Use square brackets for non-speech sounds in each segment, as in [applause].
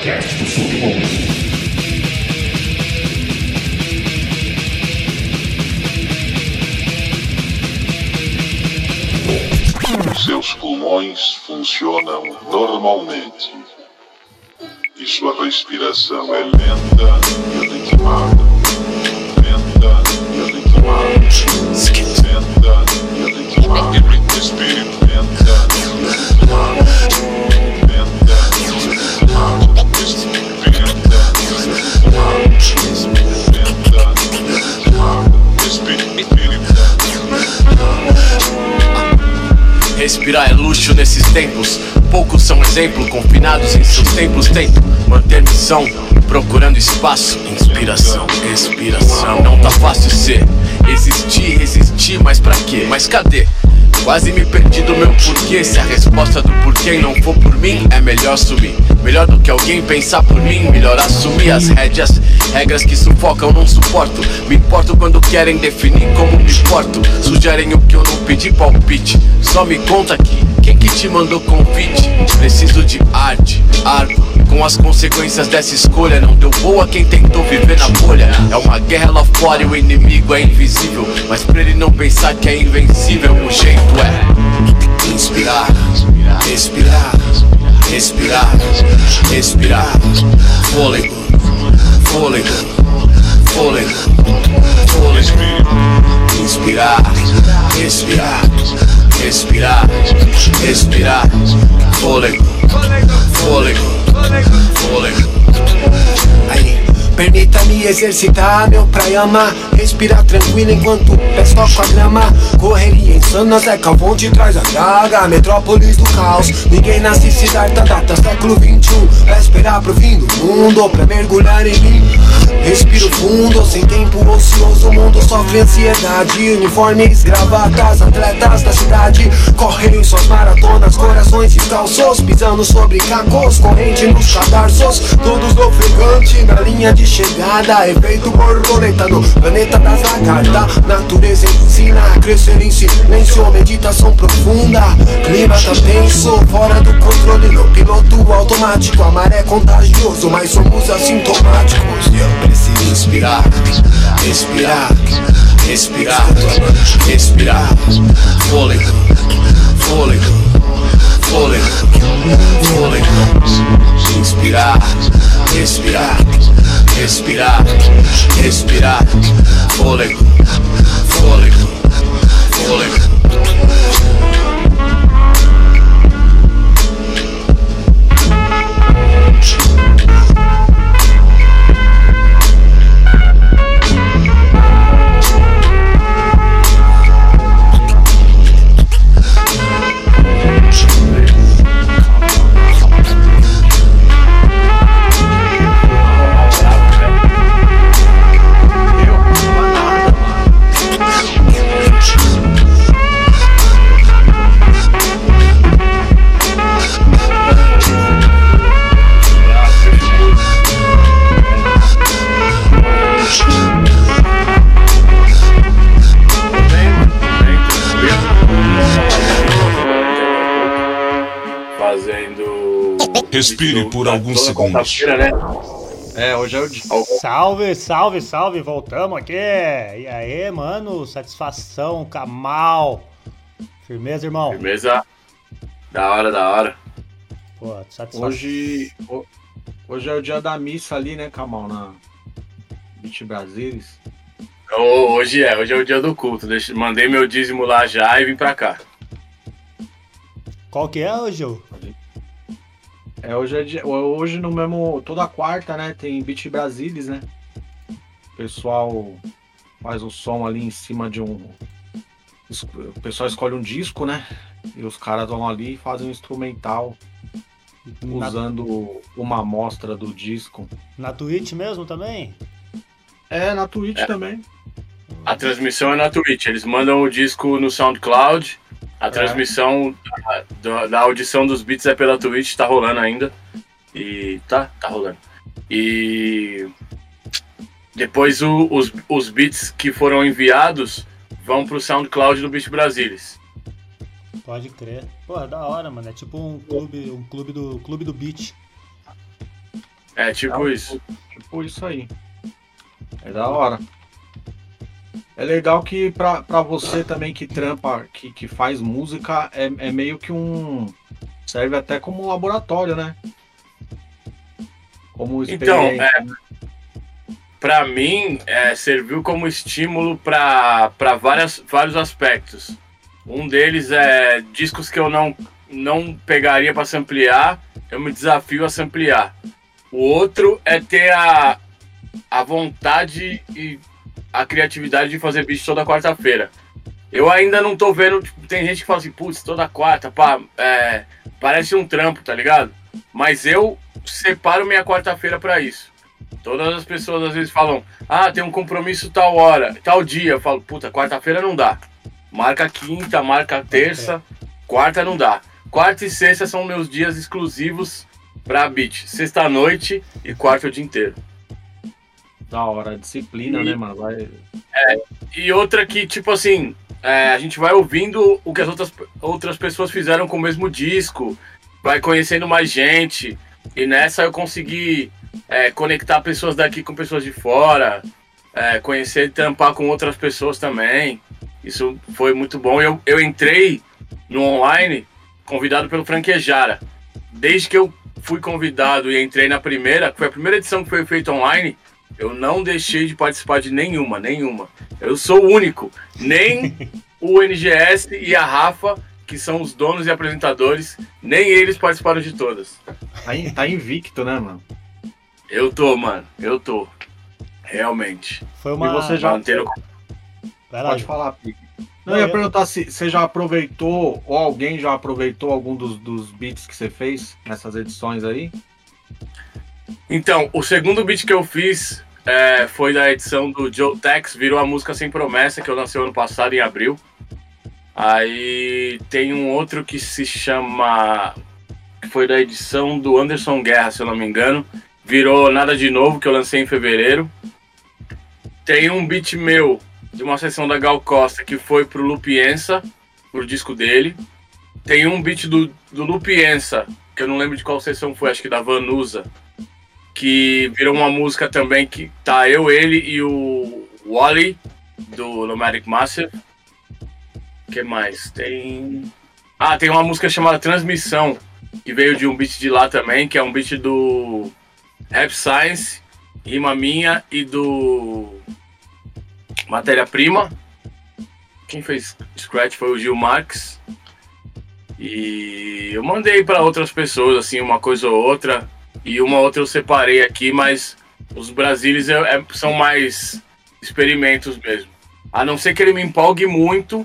podcast do Submundo. Seus pulmões funcionam normalmente. E sua respiração é lenta e ritmada. Lenta e ritmada. Lenta e ritmada. Lenta e ritmada. Respirar é luxo nesses tempos. Poucos são exemplo, confinados em seus templos. Tento manter missão, procurando espaço, inspiração, respiração. Não tá fácil ser, existir, resistir, mas pra quê? Mas cadê? Quase me perdi do meu porquê. Se a resposta do porquê não for por mim, é melhor sumir. Melhor do que alguém pensar por mim, melhor assumir as rédeas. Regras que sufocam, não suporto. Me importo quando querem definir como me porto. Sugerem o que eu não pedi palpite. Só me conta aqui, quem que te mandou convite? Preciso de arte, árvore. Com as consequências dessa escolha, não deu boa quem tentou viver na bolha. É uma guerra lá fora e o inimigo é invisível. Mas pra ele não pensar que é invencível, o jeito é inspirar, respirar, respirar, respirar. Fôlego, fôlego, fôlego, fôlego. Inspirar, respirar, respirar, respirar. Fôlego, fôlego, fôlego. Aí, permita-me exercitar meu prayama. Respirar tranquilo enquanto pesco a grama. Correria insana, Zé Calvão te traz a draga Metrópolis do caos, ninguém nasce dar data Século 21, pra esperar pro fim do mundo Pra mergulhar em mim. Respiro fundo, sem tempo ocioso O mundo sofre ansiedade. Uniformes, gravatas, atletas da cidade. Correm suas maratonas, corações descalços Pisando sobre cacos, corrente nos cadarços Todos ofegante na linha de chegada Efeito borboleta planeta das lagartas Natureza ensina a crescer em silêncio. Meditação profunda, clima tá tenso. Fora do controle no piloto automático. A maré é contagioso, mas somos assintomáticos. Eu preciso inspirar, respirar, respirar, respirar. Fôlego, fôlego, fôlego, fôlego. Inspirar, respirar, respirar, respirar Fôlego, fôlego, fôlego Respire por alguns segundos. né? É, hoje é o dia. Salve, salve, salve, voltamos aqui. E aí, mano, satisfação, Kamal. Firmeza, irmão? Firmeza. Da hora, da hora. Pô, satisfação. Hoje, ho- hoje é o dia da missa ali, né, Kamal? Na Beach Brasilis. Ô, Hoje é, hoje é o dia do culto. Deixa- mandei meu dízimo lá já e vim pra cá. Qual que é, ô Gil? É, hoje é dia, hoje no mesmo. Toda quarta, né? Tem Beach Brasilis, né? O pessoal faz o som ali em cima de um. O pessoal escolhe um disco, né? E os caras vão ali e fazem um instrumental Na, usando uma amostra do disco. na Twitch mesmo também? É, na Twitch também. A transmissão é na Twitch. Eles mandam o disco no SoundCloud. A É. transmissão da, da- audição dos beats é pela Twitch, tá rolando ainda. E tá, tá rolando. E depois o- os, os beats que foram enviados vão pro SoundCloud do Beat Brasilis. Pode crer. Pô, é da hora, mano. É tipo um clube, um clube do clube do beat. É tipo É, isso. Tipo isso aí. É da hora. É legal que pra, pra você também que trampa, que, que faz música, é, é meio que um. Serve até como um laboratório, né? Como Então, é, pra mim, é, serviu como estímulo várias vários aspectos. Um deles é discos que eu não, não pegaria pra samplear, eu me desafio a samplear. O outro é ter a, a vontade e a criatividade de fazer beat toda quarta-feira. Eu ainda não tô vendo, tipo, tem gente que fala assim, putz, toda quarta, pá, é, parece um trampo, tá ligado? Mas eu separo minha quarta-feira pra isso. Todas as pessoas às vezes falam, ah, tem um compromisso tal hora, tal dia. Eu falo, puta, quarta-feira não dá. Marca quinta, marca terça, quarta não dá. Quarta e sexta são meus dias exclusivos pra beat. Sexta à noite e quarta o dia inteiro. Da hora, disciplina, E- né, mano? Vai... E outra que, tipo assim, é, a gente vai ouvindo o que as outras, outras pessoas fizeram com o mesmo disco, vai conhecendo mais gente. E nessa eu consegui é, conectar pessoas daqui com pessoas de fora, é, conhecer e trampar com outras pessoas também. Isso foi muito bom. Eu, eu entrei no online convidado pelo Franquejara. Desde que eu fui convidado e entrei na primeira, que foi a primeira edição que foi feita online, eu não deixei de participar de nenhuma, nenhuma. Eu sou o único. Nem [laughs] o NGS e a Rafa, que são os donos e apresentadores, nem eles participaram de todas. Tá, in- tá invicto, né, mano? Eu tô, mano. Eu tô. Realmente. Foi uma. E você já- lá, Pode falar, Pique. Não, eu ia perguntar se você já aproveitou, ou alguém já aproveitou algum dos, dos beats que você fez nessas edições aí? Então, o segundo beat que eu fiz é, foi da edição do Joe Tex, virou a música Sem Promessa, que eu lancei ano passado, em abril. Aí tem um outro que se chama. que foi da edição do Anderson Guerra, se eu não me engano. Virou Nada de Novo, que eu lancei em fevereiro. Tem um beat meu, de uma sessão da Gal Costa, que foi pro Lupiensa, pro disco dele. Tem um beat do, do Lupiensa, que eu não lembro de qual sessão foi, acho que da Vanusa que virou uma música também que tá eu, ele e o Wally do Nomadic Massive. O que mais? Tem. Ah, tem uma música chamada Transmissão, que veio de um beat de lá também, que é um beat do Rap Science, rima minha e do Matéria Prima. Quem fez Scratch foi o Gil Marques. E eu mandei para outras pessoas, assim, uma coisa ou outra. E uma outra eu separei aqui, mas os Brasilis é- é- são mais experimentos mesmo. A não ser que ele me empolgue muito,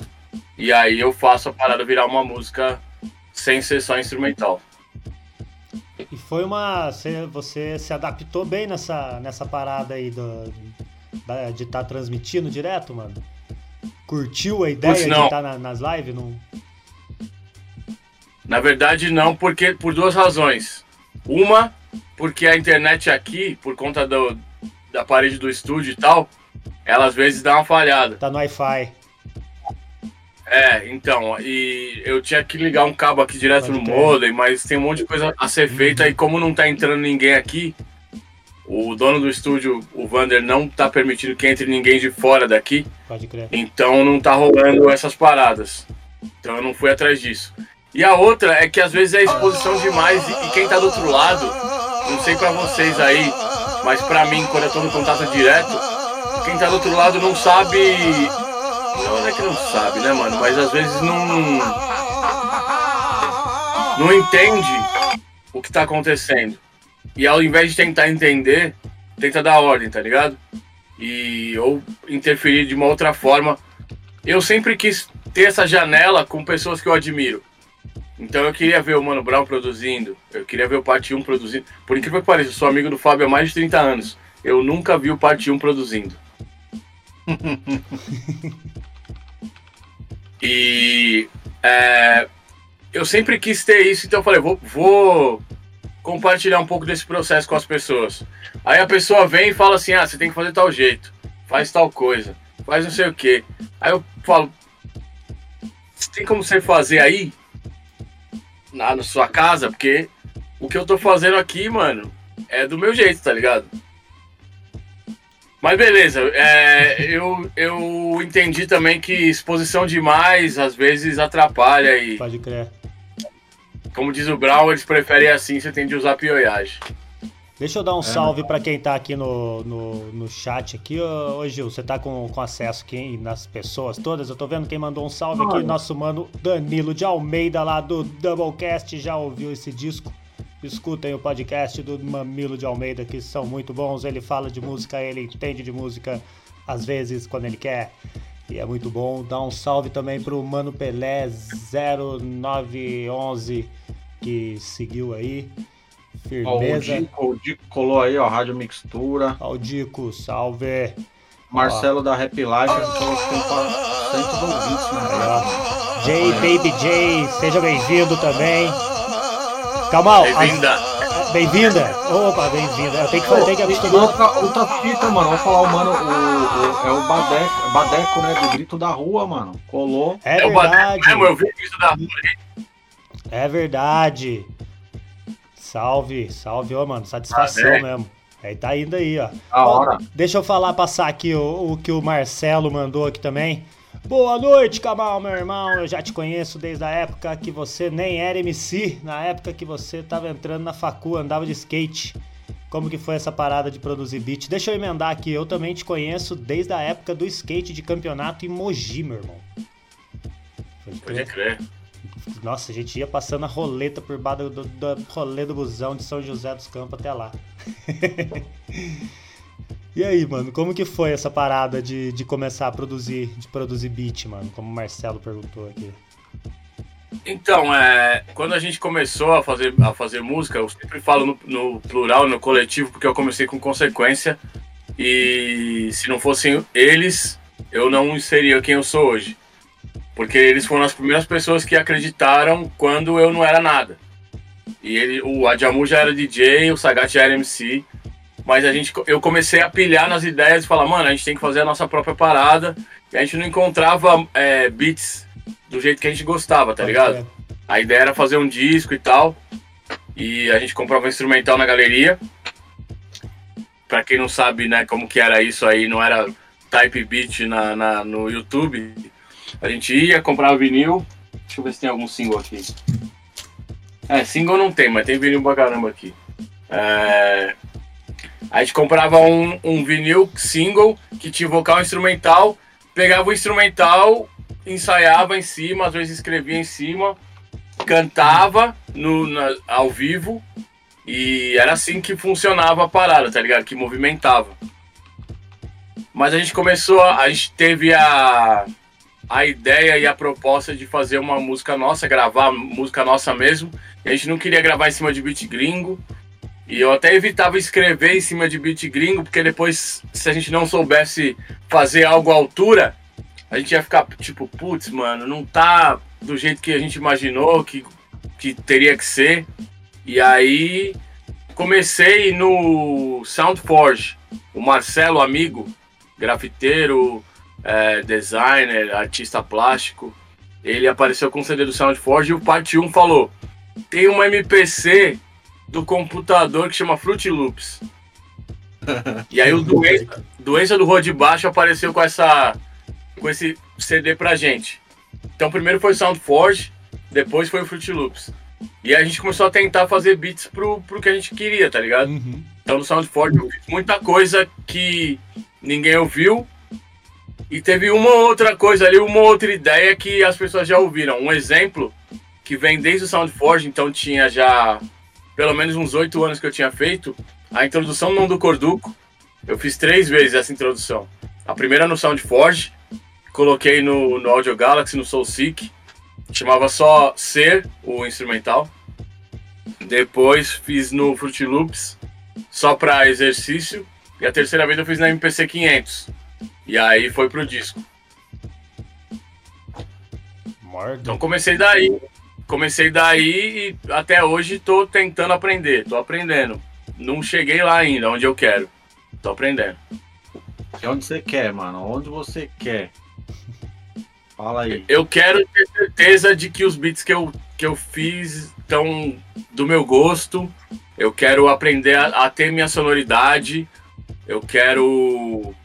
e aí eu faço a parada virar uma música sem ser só instrumental. E foi uma. Você, você se adaptou bem nessa, nessa parada aí do, da- de estar transmitindo direto, mano? Curtiu a ideia Putz, de estar na- nas lives? Não... Na verdade, não, porque por duas razões. Uma, porque a internet aqui, por conta do, da parede do estúdio e tal, ela às vezes dá uma falhada. Tá no Wi-Fi. É, então, e eu tinha que ligar um cabo aqui direto Pode no modem, mas tem um monte de coisa a ser feita e como não tá entrando ninguém aqui, o dono do estúdio, o Vander, não tá permitindo que entre ninguém de fora daqui, Pode crer. então não tá rolando essas paradas. Então eu não fui atrás disso. E a outra é que às vezes é exposição demais e, quem tá do outro lado, não sei pra vocês aí, mas pra mim, quando eu tô no contato direto, quem tá do outro lado não sabe. Não é que não sabe, né, mano? Mas às vezes não. Não entende o que tá acontecendo. E ao invés de tentar entender, tenta dar ordem, tá ligado? E ou interferir de uma outra forma. Eu sempre quis ter essa janela com pessoas que eu admiro. Então eu queria ver o Mano Brown produzindo, eu queria ver o Parte 1 produzindo. Por incrível que pareça, eu sou amigo do Fábio há mais de 30 anos. Eu nunca vi o Parte 1 produzindo. [laughs] e é, eu sempre quis ter isso, então eu falei, vou, vou compartilhar um pouco desse processo com as pessoas. Aí a pessoa vem e fala assim, ah, você tem que fazer tal jeito, faz tal coisa, faz não sei o que. Aí eu falo, tem como você fazer aí? Na, na sua casa? Porque o que eu tô fazendo aqui, mano, é do meu jeito, tá ligado? Mas beleza, é, eu, eu entendi também que exposição demais às vezes atrapalha e. Pode crer. Como diz o Brown, eles preferem assim, você tem de usar pioiagem. Deixa eu dar um é, salve para quem tá aqui no, no, no chat aqui. Ô, ô, Gil, você tá com, com acesso aqui nas pessoas todas? Eu tô vendo quem mandou um salve aqui, nosso mano Danilo de Almeida lá do Doublecast, já ouviu esse disco? Escutem o podcast do Mamilo de Almeida, que são muito bons. Ele fala de música, ele entende de música, às vezes, quando ele quer. E é muito bom. Dá um salve também pro Mano Pelé 0911, que seguiu aí. Firmeza. Ó, o, Dico, o Dico colou aí, ó, Rádio Mixtura. Ó, o Dico, salve. Marcelo ó. da Rap Life, então tem 400 ouvintes na J Baby J, seja bem-vindo também. Calma, Bem-vinda. Bem-vinda. Opa, bem-vinda. Eu tenho que, eu tenho que acostumar. Outra, outra fita, mano. Vamos falar o mano. O, o, é o Badeco, Badeco, né? Do grito da rua, mano. Colou. É, é verdade. o Badeco eu vi o grito da rua. É verdade. Salve, salve, ô, mano. Satisfação ah, mesmo. Aí tá indo aí, ó. A hora. deixa eu falar, passar aqui o, o que o Marcelo mandou aqui também. Boa noite, Cabal, meu irmão. Eu já te conheço desde a época que você nem era MC, na época que você tava entrando na facu, andava de skate. Como que foi essa parada de produzir beat? Deixa eu emendar aqui, eu também te conheço desde a época do skate de campeonato em Mogi, meu irmão. Pode crer. Nossa, a gente ia passando a roleta por baixo do, do, do rolê do busão de São José dos Campos até lá. [laughs] e aí, mano, como que foi essa parada de, de começar a produzir, de produzir beat, mano? Como o Marcelo perguntou aqui. Então, é, quando a gente começou a fazer, a fazer música, eu sempre falo no, no plural, no coletivo, porque eu comecei com consequência. E se não fossem eles, eu não seria quem eu sou hoje. Porque eles foram as primeiras pessoas que acreditaram quando eu não era nada. E ele, o Adjamu já era DJ, o Sagat já era MC. Mas a gente, eu comecei a pilhar nas ideias e falar, mano, a gente tem que fazer a nossa própria parada. E a gente não encontrava é, beats do jeito que a gente gostava, tá ligado? A ideia era fazer um disco e tal. E a gente comprava um instrumental na galeria. Pra quem não sabe, né, como que era isso aí, não era type beat na, na no YouTube a gente ia, comprava vinil. Deixa eu ver se tem algum single aqui. É, single não tem, mas tem vinil pra caramba aqui. É... A gente comprava um, um vinil single que tinha vocal instrumental, pegava o instrumental, ensaiava em cima, às vezes escrevia em cima, cantava no, na, ao vivo e era assim que funcionava a parada, tá ligado? Que movimentava. Mas a gente começou, a gente teve a a ideia e a proposta de fazer uma música nossa, gravar música nossa mesmo. A gente não queria gravar em cima de beat gringo. E eu até evitava escrever em cima de beat gringo, porque depois, se a gente não soubesse fazer algo à altura, a gente ia ficar tipo, putz, mano, não tá do jeito que a gente imaginou que, que teria que ser. E aí comecei no Soundforge. O Marcelo, amigo, grafiteiro, é, designer, artista plástico. Ele apareceu com o CD do Soundforge e o parte 1 falou: tem uma MPC do computador que chama Fruit Loops. [laughs] e aí o doença, doença do Rua de Baixo apareceu com essa com esse CD pra gente. Então primeiro foi o Soundforge, depois foi o Fruit Loops. E a gente começou a tentar fazer beats pro, pro que a gente queria, tá ligado? Uhum. Então no Soundforge eu fiz muita coisa que ninguém ouviu, e teve uma outra coisa ali, uma outra ideia que as pessoas já ouviram. Um exemplo que vem desde o Soundforge, então tinha já pelo menos uns oito anos que eu tinha feito. A introdução não do Corduco. Eu fiz três vezes essa introdução. A primeira no Soundforge, coloquei no, no Audio Galaxy, no Soulseek. Chamava só Ser, o instrumental. Depois fiz no Fruit Loops, só para exercício. E a terceira vez eu fiz na MPC 500 e aí foi pro disco. Mordo. Então comecei daí. Comecei daí e até hoje tô tentando aprender. Tô aprendendo. Não cheguei lá ainda, onde eu quero. Tô aprendendo. E onde você quer, mano? Onde você quer? Fala aí. Eu quero ter certeza de que os beats que eu, que eu fiz tão do meu gosto. Eu quero aprender a, a ter minha sonoridade. Eu quero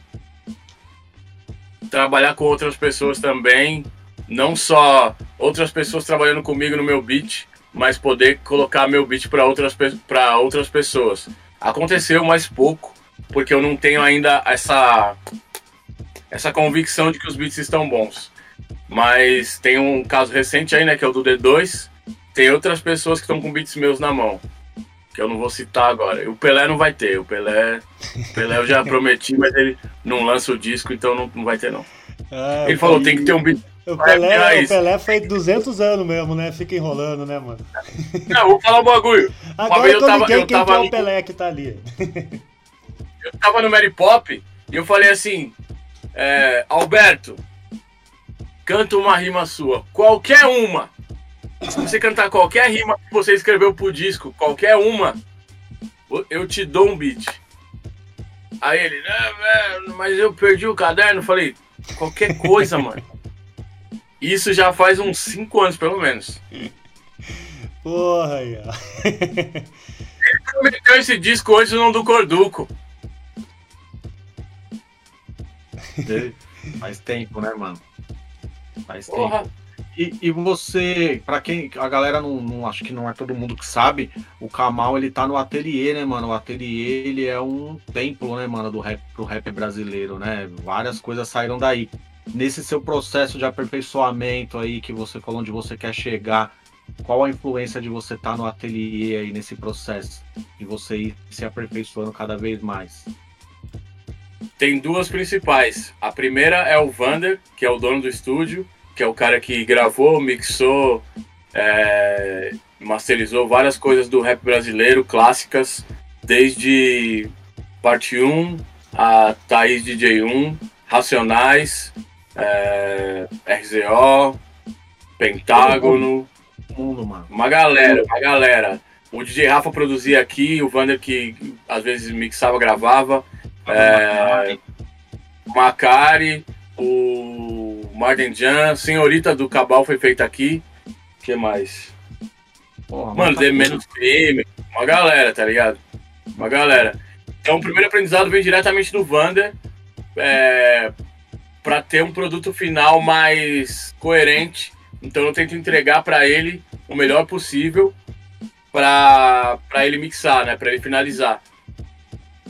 trabalhar com outras pessoas também, não só outras pessoas trabalhando comigo no meu beat, mas poder colocar meu beat para outras para outras pessoas. Aconteceu mais pouco, porque eu não tenho ainda essa essa convicção de que os beats estão bons. Mas tem um caso recente aí, né, que é o do D2. Tem outras pessoas que estão com beats meus na mão que eu não vou citar agora. O Pelé não vai ter. O Pelé, o Pelé eu já [laughs] prometi, mas ele não lança o disco, então não, não vai ter não. Ah, ele falou, tem que ter um beat. O Pelé, o Pelé foi 200 anos mesmo, né? Fica enrolando, né, mano? Não, vou falar um bagulho. Agora eu, eu tava, eu quem tava que é o Pelé que tá ali. Eu tava no Mary Pop e eu falei assim, é, Alberto, canta uma rima sua, qualquer uma. Se você cantar qualquer rima que você escreveu pro disco, qualquer uma, eu te dou um beat. Aí ele, mas eu perdi o caderno. Falei, qualquer coisa, [laughs] mano. Isso já faz uns 5 anos, pelo menos. Porra. Ele prometeu esse disco antes não do Corduco. Faz tempo, né, mano? Faz Porra. tempo. E, e você, para quem a galera não, não, acho que não é todo mundo que sabe, o Kamal ele tá no ateliê, né, mano? O ateliê ele é um templo, né, mano, do rap pro rap brasileiro, né? Várias coisas saíram daí. Nesse seu processo de aperfeiçoamento aí que você falou onde você quer chegar, qual a influência de você estar tá no ateliê aí nesse processo e você ir se aperfeiçoando cada vez mais? Tem duas principais. A primeira é o Vander, que é o dono do estúdio que é o cara que gravou, mixou, é, masterizou várias coisas do rap brasileiro, clássicas, desde parte 1 a Thaís DJ1, Racionais, é, RZO, Pentágono, uma galera, uma galera. O DJ Rafa produzia aqui, o Vander que às vezes mixava, gravava, é, Macari, o Marden Jan, Senhorita do Cabal foi feita aqui. O que mais? Porra, Mano, tá menos crime. Uma galera, tá ligado? Uma galera. Então o primeiro aprendizado vem diretamente do Vander. É, para ter um produto final mais coerente. Então eu tento entregar para ele o melhor possível para ele mixar, né? Para ele finalizar.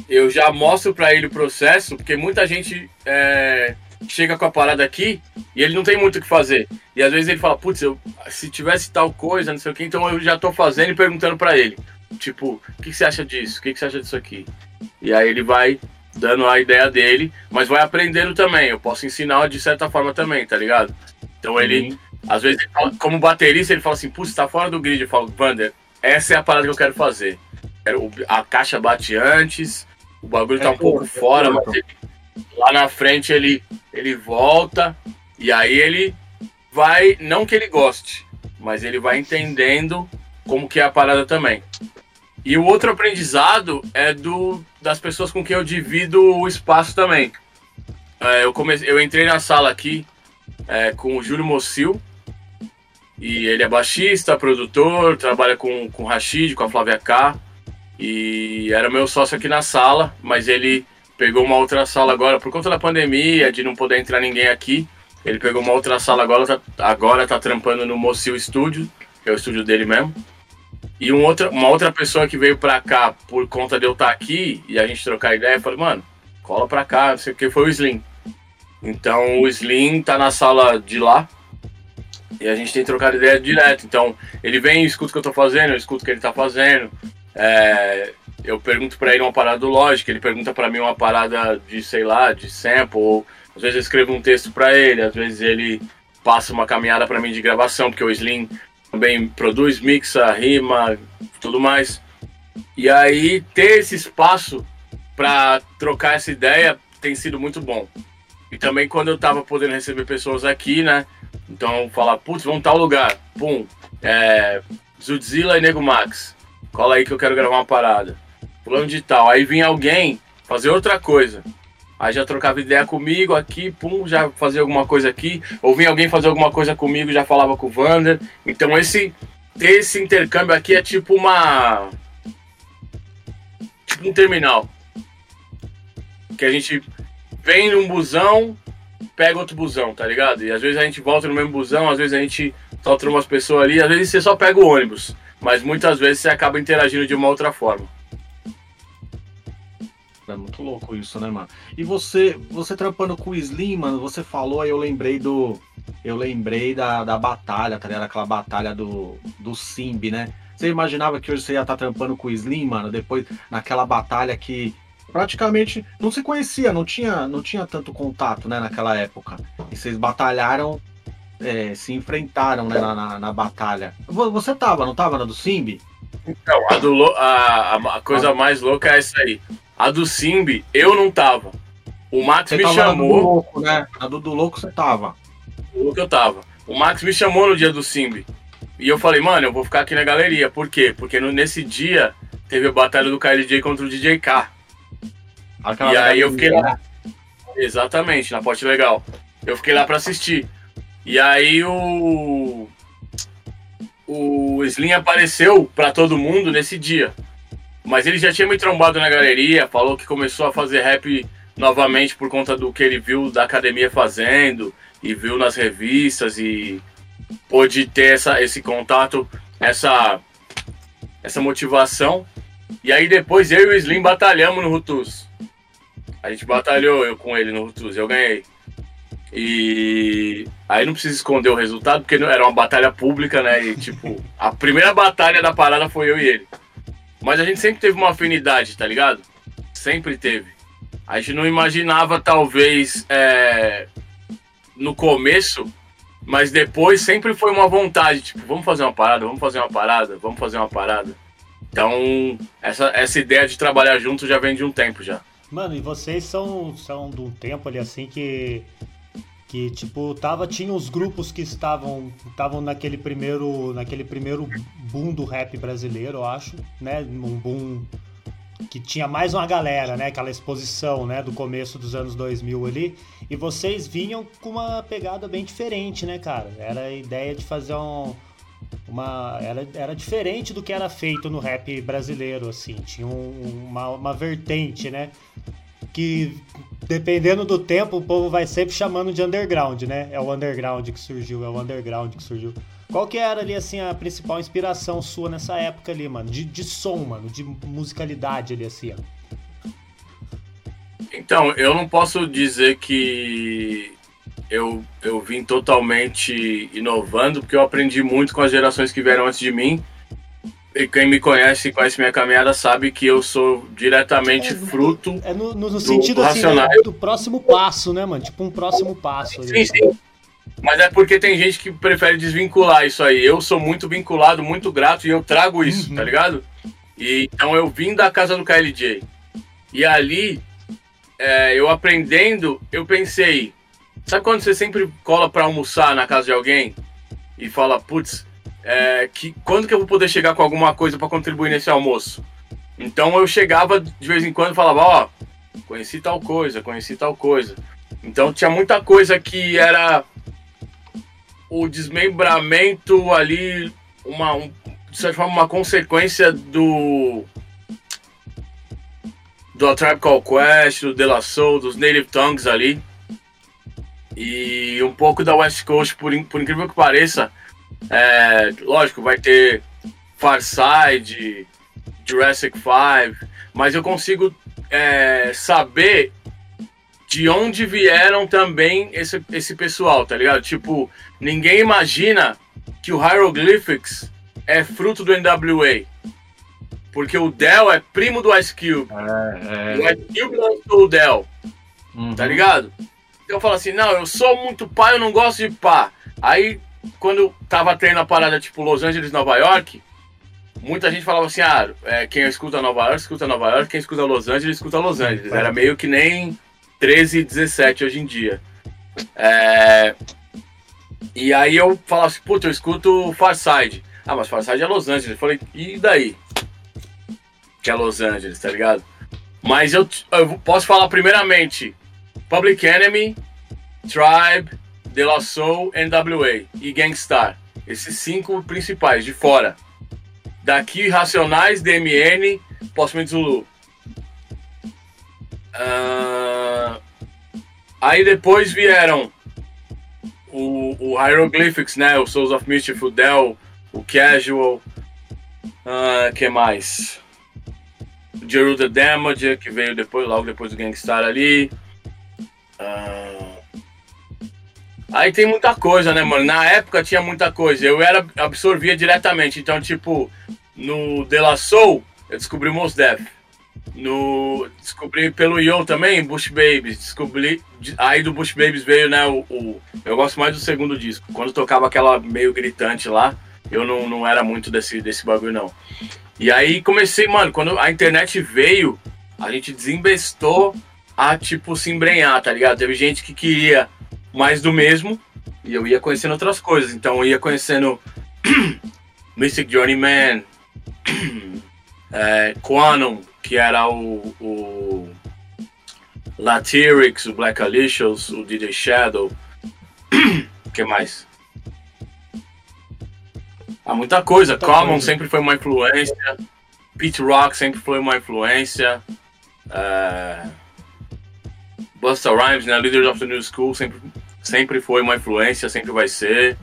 Eu já mostro para ele o processo, porque muita gente é, chega com a parada aqui e ele não tem muito o que fazer. E às vezes ele fala, putz, se tivesse tal coisa, não sei o que, então eu já tô fazendo e perguntando para ele. Tipo, o que, que, você acha disso? O que, que, você acha disso aqui? E aí ele vai dando a ideia dele, mas vai aprendendo também. Eu posso ensinar de certa forma também, tá ligado? Então ele, às vezes, como baterista, ele fala assim, putz, tá fora do grid. Eu falo, Vander, essa é a parada que eu quero fazer. A caixa bate antes, o bagulho tá é, um pouco fora, mas ele, lá na frente ele, ele volta e aí ele vai, não que ele goste, mas ele vai entendendo como que é a parada também. E o outro aprendizado é do das pessoas com quem eu divido o espaço também. É, eu, comecei, eu entrei na sala aqui é, com o Júlio Mocil, e ele é baixista, produtor, trabalha com, com o Rashid, com a Flávia K. E era meu sócio aqui na sala, mas ele pegou uma outra sala agora, por conta da pandemia, de não poder entrar ninguém aqui. Ele pegou uma outra sala agora, tá, agora tá trampando no Mocil Studio, que é o estúdio dele mesmo. E um outra, uma outra pessoa que veio pra cá por conta de eu estar tá aqui e a gente trocar ideia, falei, mano, cola pra cá, não sei o que, foi o Slim. Então o Slim tá na sala de lá e a gente tem trocado ideia direto. Então ele vem, escuta o que eu tô fazendo, eu escuto o que ele tá fazendo. É, eu pergunto para ele uma parada lógica, ele pergunta para mim uma parada de, sei lá, de sample, ou às vezes eu escrevo um texto para ele, às vezes ele passa uma caminhada para mim de gravação, porque o Slim também produz, mixa, rima, tudo mais. E aí ter esse espaço para trocar essa ideia tem sido muito bom. E também quando eu tava podendo receber pessoas aqui, né? Então falar, putz, vamos tal lugar. Pum. É, Zudzilla e Nego Max. Cola aí que eu quero gravar uma parada fulano de tal. Aí vinha alguém fazer outra coisa. Aí já trocava ideia comigo aqui, pum, já fazia alguma coisa aqui. Ou vinha alguém fazer alguma coisa comigo, já falava com o Vander. Então esse ter esse intercâmbio aqui é tipo uma. Tipo um terminal. Que a gente vem num busão, pega outro busão, tá ligado? E às vezes a gente volta no mesmo busão, às vezes a gente solta umas pessoas ali, às vezes você só pega o ônibus. Mas muitas vezes você acaba interagindo de uma outra forma. É muito louco isso, né, mano? E você, você trampando com o Slim, mano, você falou, aí eu lembrei do. Eu lembrei da, da batalha, tá ligado? Aquela batalha do, do Simbi, né? Você imaginava que hoje você ia estar tá trampando com o Slim, mano, depois naquela batalha que praticamente não se conhecia, não tinha, não tinha tanto contato, né, naquela época. E vocês batalharam, é, se enfrentaram, né, na, na, na, batalha. Você tava, não tava na do Simbi? Então, a, do, a, a coisa ah. mais louca é essa aí. A do Simbi, eu não tava. O Max você me chamou. Do louco, né? A do, do louco você tava. O louco eu tava. O Max me chamou no dia do Simbi. E eu falei, mano, eu vou ficar aqui na galeria. Por quê? Porque no, nesse dia teve a batalha do KLJ contra o DJ K. Aquela e aí eu fiquei lá. Exatamente, na Porte Legal. Eu fiquei lá para assistir. E aí o. O Slim apareceu para todo mundo nesse dia. Mas ele já tinha me trombado na galeria, falou que começou a fazer rap novamente por conta do que ele viu da academia fazendo e viu nas revistas e pôde ter essa, esse contato, essa, essa motivação. E aí depois eu e o Slim batalhamos no Rutus. A gente batalhou eu com ele no Rutus, eu ganhei. E aí não precisa esconder o resultado, porque era uma batalha pública, né? E tipo, a primeira batalha da parada foi eu e ele. Mas a gente sempre teve uma afinidade, tá ligado? Sempre teve. A gente não imaginava, talvez, é, no começo, mas depois sempre foi uma vontade, tipo, vamos fazer uma parada, vamos fazer uma parada, vamos fazer uma parada. Então, essa, essa ideia de trabalhar junto já vem de um tempo já. Mano, e vocês são, são de um tempo ali assim que que tipo tava tinha os grupos que estavam estavam naquele primeiro naquele primeiro boom do rap brasileiro eu acho né? Um boom que tinha mais uma galera né? Aquela exposição né? Do começo dos anos 2000 ali. E vocês vinham com uma pegada bem diferente né cara? Era a ideia de fazer um uma era, era diferente do que era feito no rap brasileiro assim. Tinha um, uma, uma vertente né que dependendo do tempo, o povo vai sempre chamando de underground, né? É o underground que surgiu, é o underground que surgiu. Qual que era ali, assim, a principal inspiração sua nessa época ali, mano? De, de som, mano, de musicalidade ali, assim, ó. Então, eu não posso dizer que eu, eu vim totalmente inovando, porque eu aprendi muito com as gerações que vieram antes de mim. E quem me conhece e conhece minha caminhada sabe que eu sou diretamente é, fruto. É no, no, no sentido assim, né, do próximo passo, né, mano? Tipo um próximo passo. Sim, sim. Mas é porque tem gente que prefere desvincular isso aí. Eu sou muito vinculado, muito grato e eu trago isso, uhum. tá ligado? E, então eu vim da casa do KLJ. E ali, é, eu aprendendo, eu pensei. Sabe quando você sempre cola pra almoçar na casa de alguém e fala, putz, é, que quando que eu vou poder chegar com alguma coisa para contribuir nesse almoço? Então eu chegava de vez em quando e falava, ó, oh, conheci tal coisa, conheci tal coisa. Então tinha muita coisa que era o desmembramento ali, uma, um, de certa forma, uma consequência do do A Tribe Quest, do De La Soul, dos Native Tongues ali. E um pouco da West Coast, por, por incrível que pareça, é, lógico, vai ter Far Side, Jurassic 5, mas eu consigo é, saber de onde vieram também esse, esse pessoal, tá ligado? Tipo, ninguém imagina que o Hieroglyphics é fruto do NWA. Porque o Dell é primo do Ice Cube. É, é. O Ice Cube lançou o Dell. Uhum. Tá ligado? Então eu falo assim, não, eu sou muito pá, eu não gosto de pá. Aí quando tava tendo a parada tipo Los Angeles, Nova York, muita gente falava assim: ah, é, quem escuta Nova York, escuta Nova York, quem escuta Los Angeles, escuta Los Angeles. Era meio que nem 13 e 17 hoje em dia. É... E aí eu falava assim: puta, eu escuto Farside. Ah, mas Farside é Los Angeles. Eu falei: e daí? Que é Los Angeles, tá ligado? Mas eu, eu posso falar primeiramente: Public Enemy, Tribe, de La Soul, NWA e Gangstar. Esses cinco principais, de fora. Daqui, Racionais, DMN, Postman Zulu. Uh, aí depois vieram o, o Hieroglyphics, né? O Souls of Mischief, o Dell, o Casual. Uh, que mais? O Geruda Damage, que veio depois, logo depois do Gangstar ali. Uh, aí tem muita coisa, né, mano? Na época tinha muita coisa. Eu era absorvia diretamente. Então, tipo, no De La Soul, eu descobri o Mos Def. No, descobri pelo Yo também, Bush Babies. Descobri. Aí do Bush Babies veio, né? O, o, eu gosto mais do segundo disco. Quando tocava aquela meio gritante lá, eu não, não era muito desse, desse bagulho, não. E aí comecei, mano, quando a internet veio, a gente desembestou a, tipo, se embrenhar, tá ligado? Teve gente que queria mais do mesmo e eu ia conhecendo outras coisas. Então eu ia conhecendo [clears throat] Mystic Journeyman, [clears throat] é, Quantum, que era o, o Latyrix, o Black Alicious, o DJ Shadow. O [clears throat] que mais? Há muita coisa. Muita Common coisa. sempre foi uma influência. Pete Rock sempre foi uma influência. Uh, Busta Rhymes, né? Leaders of the New School sempre, sempre foi uma influência, sempre vai ser.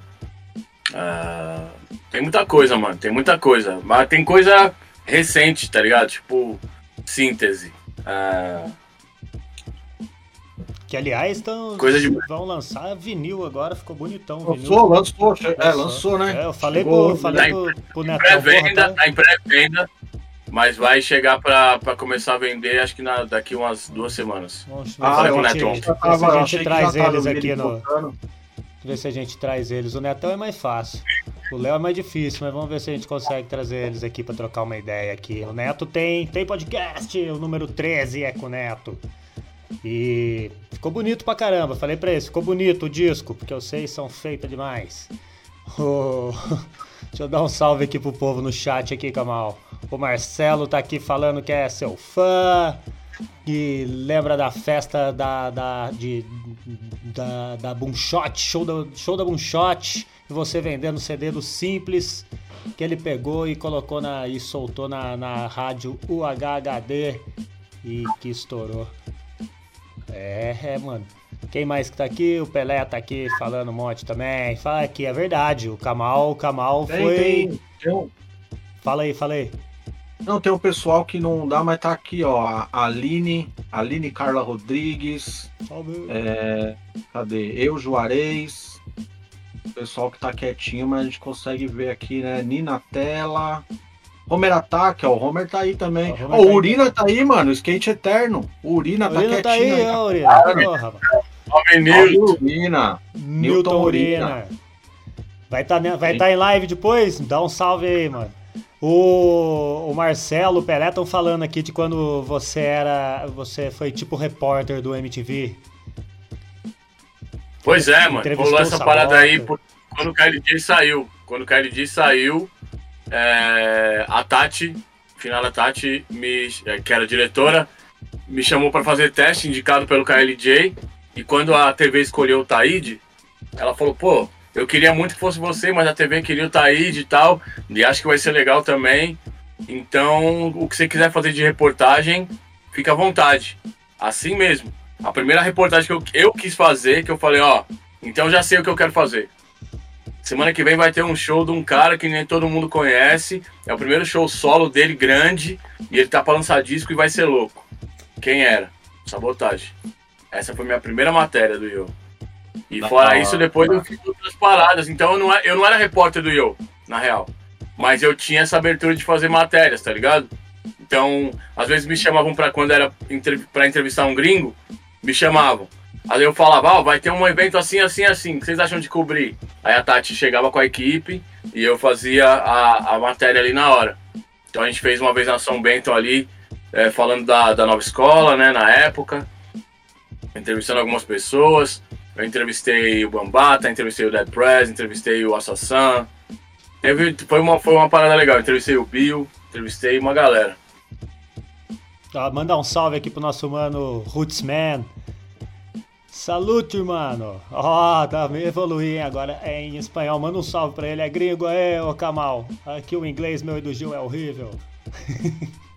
Uh, tem muita coisa, mano. Tem muita coisa. Mas tem coisa recente, tá ligado? Tipo, síntese. Uh, que aliás tão, Coisa de... vão lançar vinil agora, ficou bonitão. Lançou, lançou, é, lançou, né? É, eu falei, pro, falei tá pro. Pré-venda, tá em pré-venda, mas vai chegar pra, pra começar a vender acho que na, daqui umas duas semanas. Vamos ver ah, se a gente, tava, se a gente traz eles aqui no. Ver se a gente traz eles. O Netão é mais fácil. O Léo é mais difícil, mas vamos ver se a gente consegue trazer eles aqui para trocar uma ideia aqui. O Neto tem, tem podcast, o número 13 é com o Neto. E ficou bonito pra caramba. Falei pra eles, ficou bonito o disco, porque vocês são feitos demais. Oh, [laughs] deixa eu dar um salve aqui pro povo no chat aqui, Kamal. O Marcelo tá aqui falando que é seu fã. E lembra da festa da, da, de, da, da Boomshot, show da, show da Boomshot, e você vendendo CD do Simples, que ele pegou e colocou na, e soltou na, na rádio UHHD e que estourou. É, é, mano. Quem mais que tá aqui? O Pelé tá aqui falando um monte também. Fala aqui, é verdade. O Kamal, o Kamal tem, foi. Tem. Fala aí, fala aí. Não, tem um pessoal que não dá, mas tá aqui, ó. A Aline, Aline Carla Rodrigues. Salve. É, cadê? Eu, Juarez. O pessoal que tá quietinho, mas a gente consegue ver aqui, né? Nina Tela. Homer Ataque, ó. O Homer tá aí também. Ó, o, o Urina tá aí, mano. Skate Eterno. O Urina tá Urina tá quietinho. Tá aí, ó, Urina. Ah, Homem Newton. Urina. Newton Urina. Vai estar tá, vai tá em live depois? Dá um salve aí, mano. O, o Marcelo, Pelé estão falando aqui de quando você era. Você foi tipo repórter do MTV. Pois é, mano. Rolou essa parada aí por, quando o KLJ saiu. Quando o KLJ saiu, é, a Tati, final a Tati, me, é, que era diretora, me chamou para fazer teste indicado pelo KLJ. E quando a TV escolheu o Taíde, ela falou: pô, eu queria muito que fosse você, mas a TV queria o Taíde e tal. E acho que vai ser legal também. Então, o que você quiser fazer de reportagem, fica à vontade. Assim mesmo. A primeira reportagem que eu, eu quis fazer, que eu falei: ó, então já sei o que eu quero fazer. Semana que vem vai ter um show de um cara que nem todo mundo conhece. É o primeiro show solo dele, grande. E ele tá pra lançar disco e vai ser louco. Quem era? Sabotagem. Essa foi minha primeira matéria do Yo. E fora isso, depois eu fiz outras paradas. Então eu não, eu não era repórter do Yo, na real. Mas eu tinha essa abertura de fazer matérias, tá ligado? Então, às vezes me chamavam para quando era para entrevistar um gringo, me chamavam. Aí eu falava, ó, vai ter um evento assim, assim, assim, o que vocês acham de cobrir? Aí a Tati chegava com a equipe e eu fazia a, a matéria ali na hora. Então a gente fez uma vez na São Bento ali, é, falando da, da nova escola, né, na época, entrevistando algumas pessoas. Eu entrevistei o Bambata, entrevistei o Dead Press, entrevistei o Assassin. Teve, foi, uma, foi uma parada legal, entrevistei o Bill, entrevistei uma galera. Ah, mandar um salve aqui pro nosso mano Rootsman, Salute, mano. Ó, oh, tá evoluindo agora é em espanhol. Manda um salve pra ele. É gringo, é, ô Kamal. Aqui o inglês meu e do Gil é horrível. [laughs]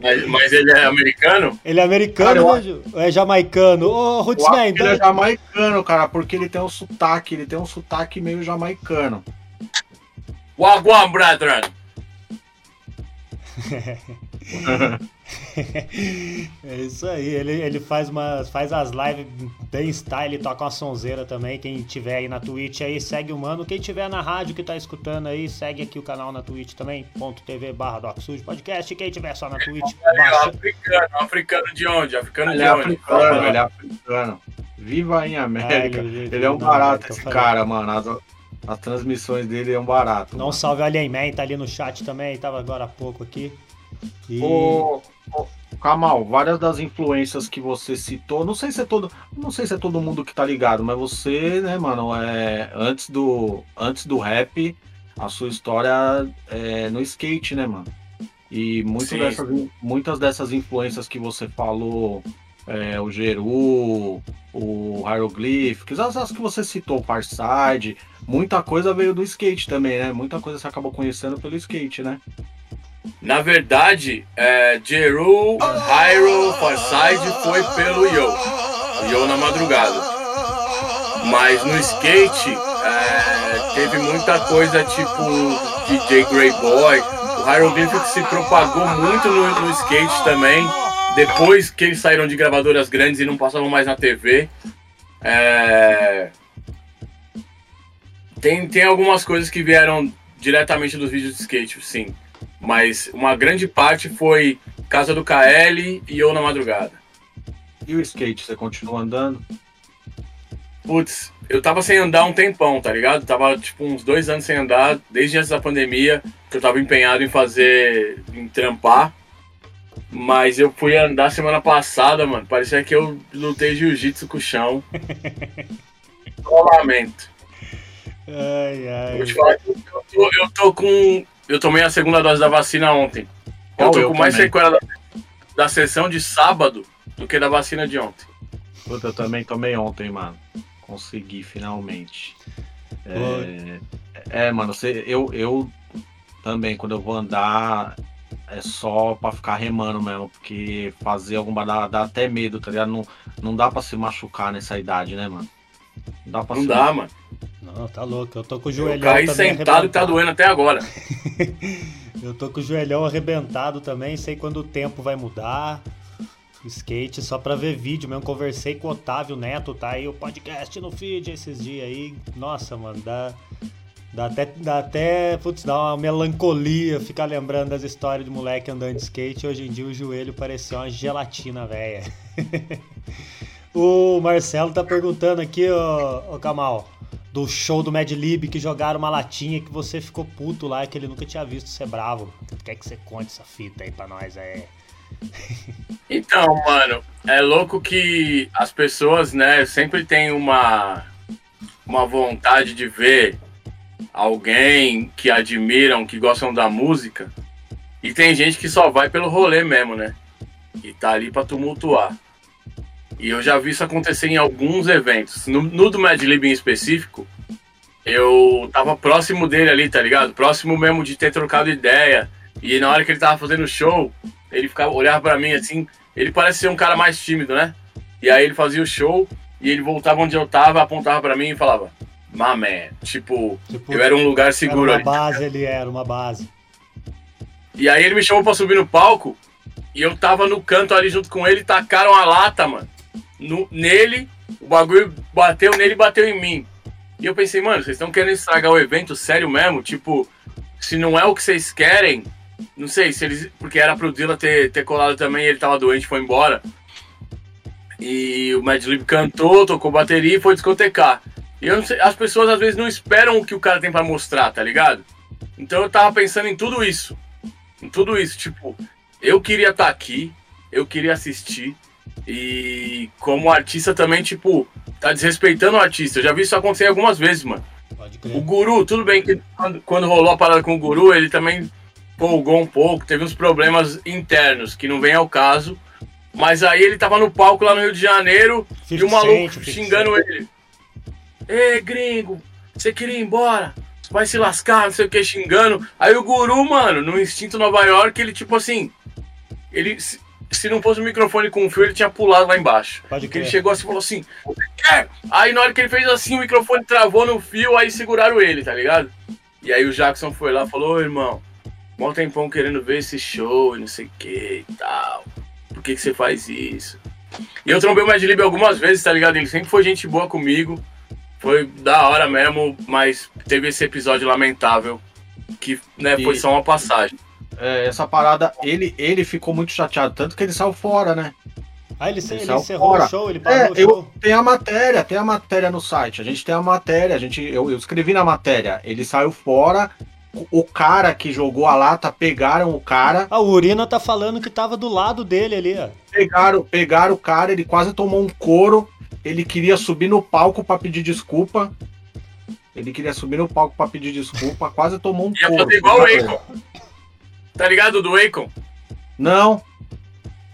mas, mas, ele é americano? Ele é americano, cara, eu... né, É jamaicano. Ô, oh, Rootsman. Ele é jamaicano, cara, porque ele tem um sotaque. Ele tem um sotaque meio jamaicano. Wagwan, brethren. [laughs] [laughs] é isso aí, ele, ele faz, uma, faz as lives bem style, toca uma sonzeira também. Quem tiver aí na Twitch aí, segue o mano. Quem tiver na rádio que tá escutando aí, segue aqui o canal na Twitch também, .tv barra Podcast. Quem tiver só na Twitch, é, baixa... africano, africano de onde? Africano ele de é onde? Africano, ele é africano. Viva em América. Ah, ele, ele, é um barato esse cara, mano. As, as, transmissões dele é um barato. Não salve o Alien Man, tá ali no chat também, tava agora há pouco aqui. E... O, Kamal, várias das influências que você citou, não sei se é todo, não sei se é todo mundo que tá ligado, mas você, né, mano, é antes do antes do rap, a sua história é no skate, né, mano? E dessas, muitas dessas influências que você falou, é, o Geru, o Hieroglyphics, as, as que você citou, o Farside, muita coisa veio do skate também, né? Muita coisa você acabou conhecendo pelo skate, né? Na verdade, é, Jeru, Hyro, Farside foi pelo Yo. Yo na madrugada. Mas no skate, é, teve muita coisa tipo DJ Grey Boy. O Hieroglyphic se propagou muito no, no skate também. Depois que eles saíram de gravadoras grandes e não passavam mais na TV. É... Tem, tem algumas coisas que vieram diretamente dos vídeos de skate, sim. Mas uma grande parte foi Casa do KL e Eu na Madrugada. E o skate, você continua andando? Putz, eu tava sem andar um tempão, tá ligado? Tava tipo uns dois anos sem andar, desde antes da pandemia, que eu tava empenhado em fazer, em trampar. Mas eu fui andar semana passada, mano. Parecia que eu lutei jiu-jitsu com o chão. [laughs] lamento. Ai, ai. Vou te falar que eu tô, eu tô com eu tomei a segunda dose da vacina ontem. Eu tô eu com mais sequela da, da sessão de sábado do que da vacina de ontem. Puta, eu também tomei ontem, mano. Consegui finalmente. É, é mano, você, eu, eu também, quando eu vou andar, é só pra ficar remando mesmo, porque fazer alguma dá, dá até medo, tá ligado? Não, não dá pra se machucar nessa idade, né, mano? Não dá pra Não dá, mano. Não, tá louco. Eu tô com o joelhão. Eu caí sentado e tá doendo até agora. [laughs] eu tô com o joelhão arrebentado também. Sei quando o tempo vai mudar. Skate só pra ver vídeo mesmo. Conversei com o Otávio Neto, tá aí o podcast no feed esses dias aí. Nossa, mano, dá. Dá até, dá até, putz, dá uma melancolia ficar lembrando das histórias de moleque andando de skate. Hoje em dia o joelho parecia uma gelatina, velha. [laughs] o Marcelo tá perguntando aqui, ô, ô Kamal do show do Mad Lib que jogaram uma latinha que você ficou puto lá que ele nunca tinha visto ser bravo. Quer que você conte essa fita aí pra nós? É. [laughs] então, mano, é louco que as pessoas, né, sempre tem uma, uma vontade de ver alguém que admiram, que gostam da música. E tem gente que só vai pelo rolê mesmo, né? E tá ali pra tumultuar. E eu já vi isso acontecer em alguns eventos. No, no do Mad Lib em específico, eu tava próximo dele ali, tá ligado? Próximo mesmo de ter trocado ideia. E na hora que ele tava fazendo show, ele ficava olhava para mim assim. Ele parece ser um cara mais tímido, né? E aí ele fazia o show e ele voltava onde eu tava, apontava para mim e falava: Mamé, tipo, tipo, eu era um lugar seguro era uma ali. base, ele era uma base. E aí ele me chamou para subir no palco e eu tava no canto ali junto com ele e tacaram a lata, mano no, nele, o bagulho bateu nele bateu em mim. E eu pensei, mano, vocês estão querendo estragar o evento sério mesmo? Tipo, se não é o que vocês querem, não sei se eles. Porque era pro Dilla ter, ter colado também, ele tava doente, foi embora. E o Mad Lib cantou, tocou bateria e foi discotecar. E eu sei, as pessoas às vezes não esperam o que o cara tem para mostrar, tá ligado? Então eu tava pensando em tudo isso. Em tudo isso. Tipo, eu queria estar tá aqui, eu queria assistir, e como artista também, tipo, tá desrespeitando o artista. Eu já vi isso acontecer algumas vezes, mano. O Guru, tudo bem que quando, quando rolou a parada com o Guru, ele também folgou um pouco, teve uns problemas internos que não vem ao caso. Mas aí ele tava no palco lá no Rio de Janeiro e o maluco xingando ele. Ê, gringo, você queria ir embora? Vai se lascar, não sei o que, xingando. Aí o guru, mano, no Instinto Nova York, ele tipo assim. Ele. Se não fosse o microfone com o fio, ele tinha pulado lá embaixo. Pode Porque ele chegou assim e falou assim: Quer? Aí na hora que ele fez assim, o microfone travou no fio, aí seguraram ele, tá ligado? E aí o Jackson foi lá e falou: Ô irmão, mó tempão querendo ver esse show e não sei o que e tal. Por que, que você faz isso? E eu trombei o Mad Lib algumas vezes, tá ligado? Ele sempre foi gente boa comigo. Foi da hora mesmo, mas teve esse episódio lamentável que né, foi só uma passagem. É, essa parada, ele, ele ficou muito chateado, tanto que ele saiu fora, né? Ah, ele, ele, ele encerrou fora. o show, ele parou é, o show. Eu, tem a matéria, tem a matéria no site. A gente tem a matéria, a gente, eu, eu escrevi na matéria. Ele saiu fora, o cara que jogou a lata, pegaram o cara. A Urina tá falando que tava do lado dele ali, ó. Pegaram, pegaram o cara, ele quase tomou um couro ele queria subir no palco para pedir desculpa. Ele queria subir no palco para pedir desculpa, quase tomou um Ia couro. fazer igual o Akon. Tá ligado do Akon? Não.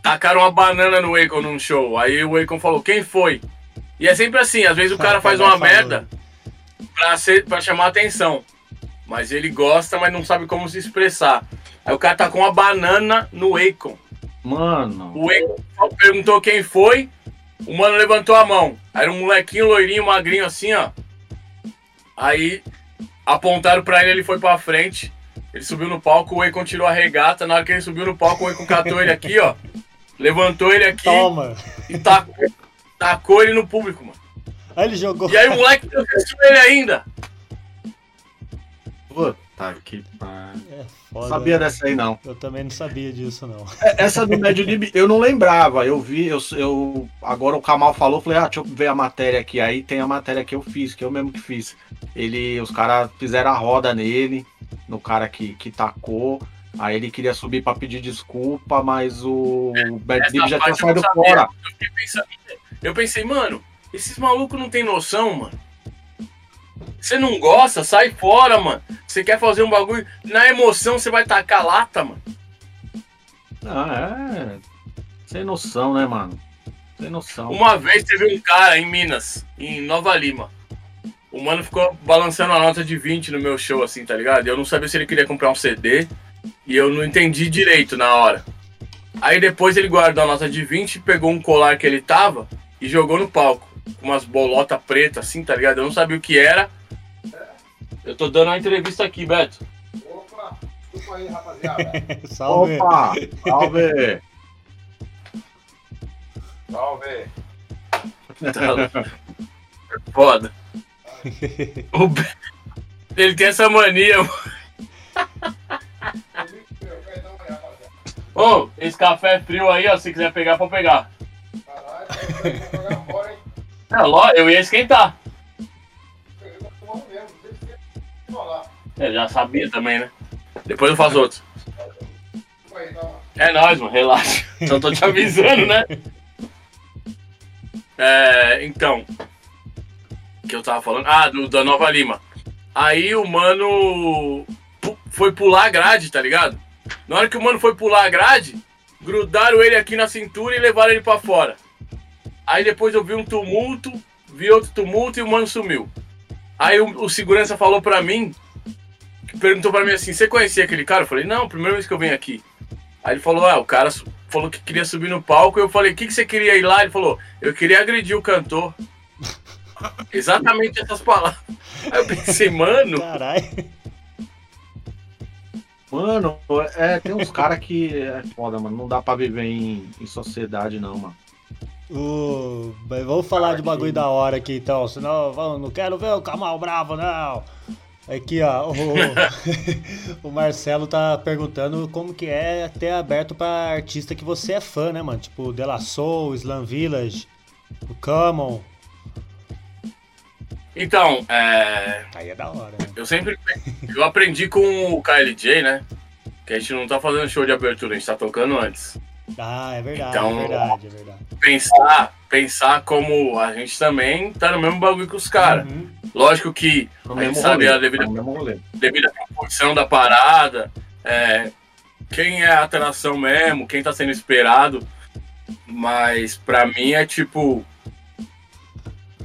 Tacaram uma banana no Akon num show. Aí o Akon falou, quem foi? E é sempre assim, às vezes o cara faz uma merda pra, ser, pra chamar atenção. Mas ele gosta, mas não sabe como se expressar. Aí o cara tá com uma banana no Akon. Mano. O Akon perguntou quem foi. O mano levantou a mão. Era um molequinho loirinho, magrinho assim, ó. Aí apontaram pra ele, ele foi pra frente. Ele subiu no palco, o Akon tirou a regata. Na hora que ele subiu no palco, o Akon catou ele aqui, ó. Levantou ele aqui. Toma. E tacou, tacou ele no público, mano. Aí ele jogou. E aí o moleque defendeu ele ainda. Puta que pariu. É foda. Sabia dessa aí, não. Eu também não sabia disso, não. É, essa do Médio Lib eu não lembrava. Eu vi, eu, eu. Agora o Kamal falou, falei, ah, deixa eu ver a matéria aqui. Aí tem a matéria que eu fiz, que eu mesmo que fiz. Ele, os caras fizeram a roda nele, no cara que, que tacou. Aí ele queria subir para pedir desculpa, mas o é, Bad Lib já tinha saído fora. Eu, pensando, eu pensei, mano, esses malucos não tem noção, mano. Você não gosta, sai fora, mano. Você quer fazer um bagulho. Na emoção você vai tacar lata, mano. Ah, é. Sem noção, né, mano? Sem noção. Uma vez teve um cara em Minas, em Nova Lima. O mano ficou balançando a nota de 20 no meu show, assim, tá ligado? Eu não sabia se ele queria comprar um CD. E eu não entendi direito na hora. Aí depois ele guardou a nota de 20, pegou um colar que ele tava e jogou no palco. Com umas bolotas pretas, assim, tá ligado? Eu não sabia o que era. Eu tô dando uma entrevista aqui, Beto. Opa, desculpa aí, rapaziada. [laughs] salve. Opa, salve. salve. Foda. Ele tem essa mania. Ô, oh, esse café é frio aí, ó. Se quiser pegar, pode pegar. Caralho, eu ia esquentar. É, já sabia também, né? Depois eu faço outro. É nóis, mano, relaxa. [laughs] Só tô te avisando, né? É, então. Que eu tava falando? Ah, do, da Nova Lima. Aí o mano foi pular a grade, tá ligado? Na hora que o mano foi pular a grade, grudaram ele aqui na cintura e levaram ele para fora. Aí depois eu vi um tumulto, vi outro tumulto e o mano sumiu. Aí o, o segurança falou pra mim perguntou pra mim assim: Você conhecia aquele cara? Eu falei: Não, primeira vez que eu venho aqui. Aí ele falou: Ah, o cara falou que queria subir no palco. Eu falei: O que, que você queria ir lá? Ele falou: Eu queria agredir o cantor. Exatamente essas palavras. Aí eu pensei, mano. Caralho. Mano, é, tem uns caras que é foda, mano. Não dá pra viver em, em sociedade, não, mano. Uh, vamos falar de bagulho da hora aqui então, senão vamos, não quero ver o Camal bravo, não. Aqui, ó, o, [laughs] o, Marcelo tá perguntando como que é ter aberto pra artista que você é fã, né, mano? Tipo, De La Soul, Slam Village, o Common. Então, é... Aí é da hora, né? Eu sempre... Eu aprendi com o KLJ, né? Que a gente não tá fazendo show de abertura, a gente tá tocando antes. Ah, é verdade, então, é verdade, é verdade. Pensar, pensar como a gente também tá no mesmo bagulho que os caras. Uhum. Lógico que a gente sabe rolê, a devida, devida proporção da parada, é, quem é a atração mesmo, quem tá sendo esperado. Mas pra mim é tipo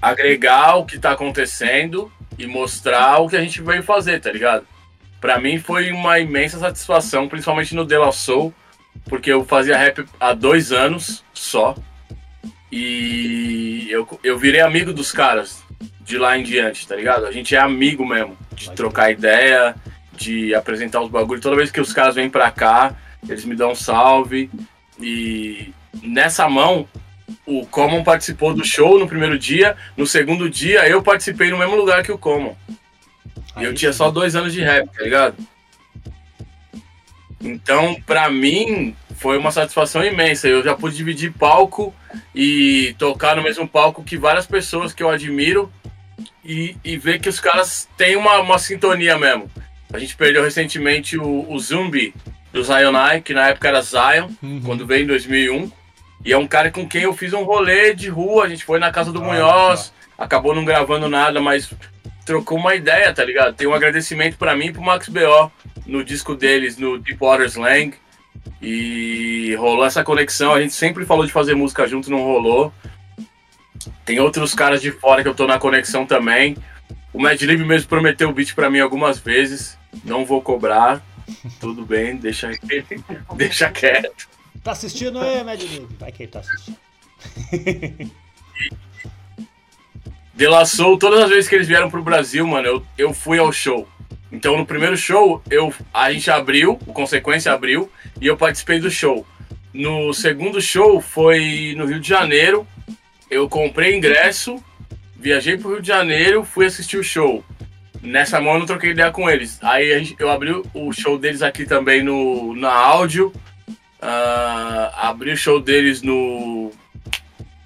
agregar o que tá acontecendo e mostrar o que a gente veio fazer, tá ligado? Pra mim foi uma imensa satisfação, principalmente no De La Soul, porque eu fazia rap há dois anos só. E eu, eu virei amigo dos caras de lá em diante, tá ligado? A gente é amigo mesmo, de trocar ideia, de apresentar os bagulhos. Toda vez que os caras vêm pra cá, eles me dão um salve. E nessa mão, o Common participou do show no primeiro dia. No segundo dia, eu participei no mesmo lugar que o Common. E eu tinha só dois anos de rap, tá ligado? Então, pra mim, foi uma satisfação imensa. Eu já pude dividir palco e tocar no mesmo palco que várias pessoas que eu admiro e, e ver que os caras têm uma, uma sintonia mesmo. A gente perdeu recentemente o, o Zumbi do Zionai, que na época era Zion, uhum. quando veio em 2001. E é um cara com quem eu fiz um rolê de rua. A gente foi na casa do ah, Munhoz, acabou não gravando nada, mas trocou uma ideia, tá ligado? Tem um agradecimento para mim e pro Max B.O. no disco deles, no Deepwater Slang. E rolou essa conexão. A gente sempre falou de fazer música junto, não rolou. Tem outros caras de fora que eu tô na conexão também. O Mad Lib mesmo prometeu o beat para mim algumas vezes. Não vou cobrar. Tudo bem, deixa, [laughs] deixa quieto. Tá assistindo aí, Mad Lib? Vai que ele tá assistindo. [laughs] De La Soul, todas as vezes que eles vieram pro Brasil, mano, eu, eu fui ao show. Então no primeiro show, eu, a gente abriu, o Consequência abriu, e eu participei do show. No segundo show foi no Rio de Janeiro. Eu comprei ingresso, viajei pro Rio de Janeiro, fui assistir o show. Nessa mão eu não troquei ideia com eles. Aí gente, eu abri o show deles aqui também no, na áudio. Uh, abri o show deles no,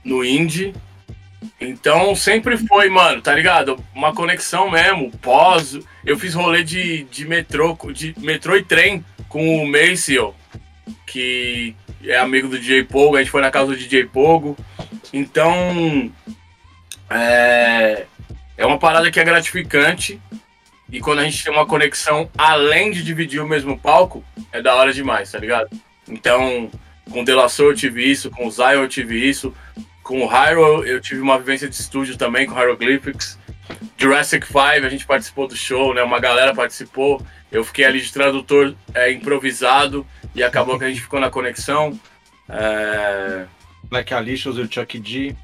no Indie. Então sempre foi, mano, tá ligado? Uma conexão mesmo. Pós. Eu fiz rolê de, de metrô, de metrô e trem com o Maceo, que é amigo do DJ Pogo. A gente foi na casa do DJ Pogo. Então. É, é uma parada que é gratificante. E quando a gente tem uma conexão além de dividir o mesmo palco, é da hora demais, tá ligado? Então, com o Delassor eu tive isso, com o Zion eu tive isso, com o Hyro eu tive uma vivência de estúdio também com Hieroglyphics. Jurassic 5 a gente participou do show, né? Uma galera participou. Eu fiquei ali de tradutor é, improvisado e acabou que a gente ficou na conexão. É... Black Alicious e o Chuck D.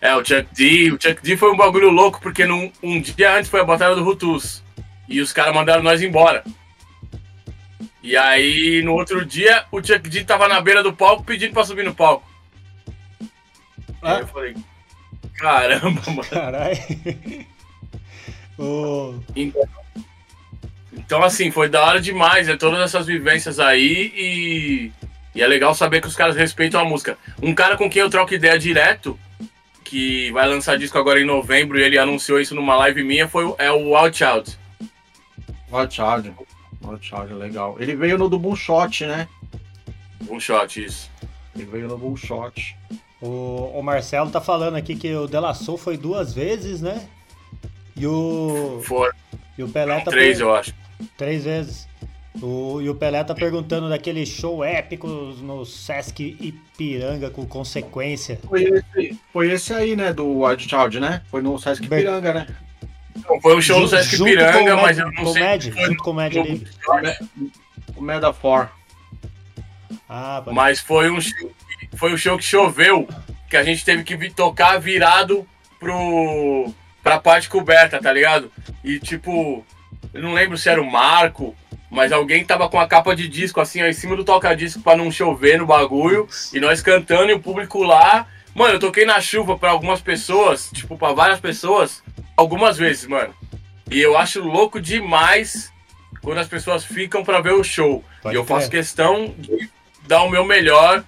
É, o Chuck D. O Chuck D foi um bagulho louco porque num, um dia antes foi a batalha do Rutus. E os caras mandaram nós embora. E aí, no outro dia, o Chuck D tava na beira do palco pedindo pra subir no palco. Ah? Aí eu falei, caramba, mano. Caralho. [laughs] oh. então, então, assim, foi da hora demais, né? Todas essas vivências aí e, e é legal saber que os caras respeitam a música. Um cara com quem eu troco ideia direto, que vai lançar disco agora em novembro e ele anunciou isso numa live minha, foi, é o Wild Child. Wild Child. Wild Child, legal. Ele veio no do Bullshot, né? Bullshot, isso. Ele veio no Bullshot. O, o Marcelo tá falando aqui que o Delassou foi duas vezes, né? E o. Foi. E o Pelé tá. Três, per... eu acho. Três vezes. O, e o Pelé tá perguntando daquele show épico no Sesc Ipiranga com consequência. Foi esse, foi esse aí, né? Do Wild Child, né? Foi no Sesc Ipiranga, né? Não, foi um show no Sesc Ipiranga, mas eu não sei. Média, junto com o Média Livre. O Meda 4. Ah, mas foi um show foi o show que choveu, que a gente teve que tocar virado pro, pra parte coberta, tá ligado? E tipo, eu não lembro se era o Marco, mas alguém tava com a capa de disco assim, ó, em cima do toca-disco pra não chover no bagulho, e nós cantando e o público lá. Mano, eu toquei na chuva pra algumas pessoas, tipo, pra várias pessoas, algumas vezes, mano. E eu acho louco demais quando as pessoas ficam pra ver o show. Pode e eu faço questão de dar o meu melhor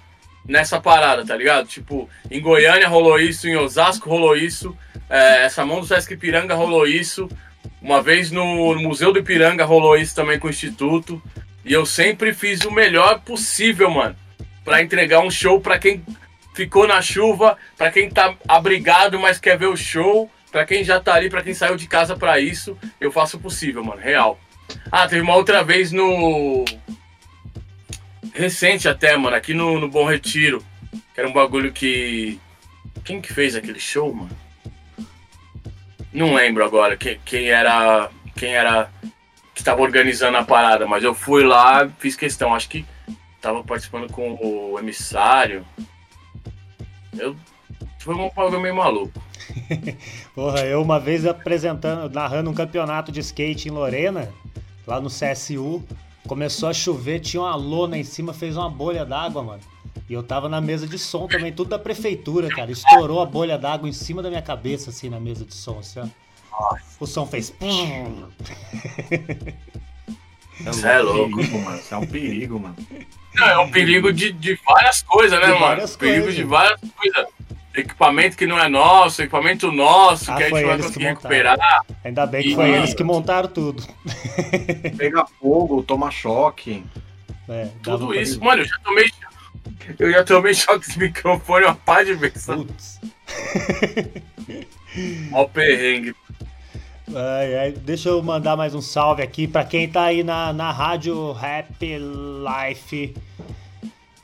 nessa parada, tá ligado? Tipo, em Goiânia rolou isso, em Osasco rolou isso, é, essa mão do Sesc Ipiranga rolou isso, uma vez no, Museu do Ipiranga rolou isso também com o Instituto, e eu sempre fiz o melhor possível, mano, para entregar um show para quem ficou na chuva, para quem tá abrigado, mas quer ver o show, para quem já tá ali, para quem saiu de casa para isso, eu faço o possível, mano, real. Ah, teve uma outra vez no recente até, mano, aqui no, no Bom Retiro. Que era um bagulho que. Quem que fez aquele show, mano? Não lembro agora quem, quem era. Quem era. Que tava organizando a parada, mas eu fui lá, fiz questão. Acho que tava participando com o emissário. Eu. Foi um meio maluco. [laughs] Porra, eu uma vez apresentando, narrando um campeonato de skate em Lorena, lá no CSU, começou a chover, tinha uma lona em cima, fez uma bolha d'água, mano. E eu tava na mesa de som também, tudo da prefeitura, cara. Estourou a bolha d'água em cima da minha cabeça, assim, na mesa de som, assim, ó. O som fez. [laughs] É, é louco, mano. Isso é um perigo, mano. Não, é um perigo de, de várias coisas, né, de mano? Várias perigo coisas. de várias coisas. Equipamento que não é nosso, equipamento nosso, ah, que a gente vai conseguir recuperar. Ainda bem que e... foi eles que montaram tudo. [laughs] Pega fogo, toma choque. É, tudo isso. Mano, eu já tomei eu já tomei choque de microfone uma pá de vezes. Putz. Ó perrengue. Ai, ai, deixa eu mandar mais um salve aqui para quem tá aí na, na rádio Happy Life.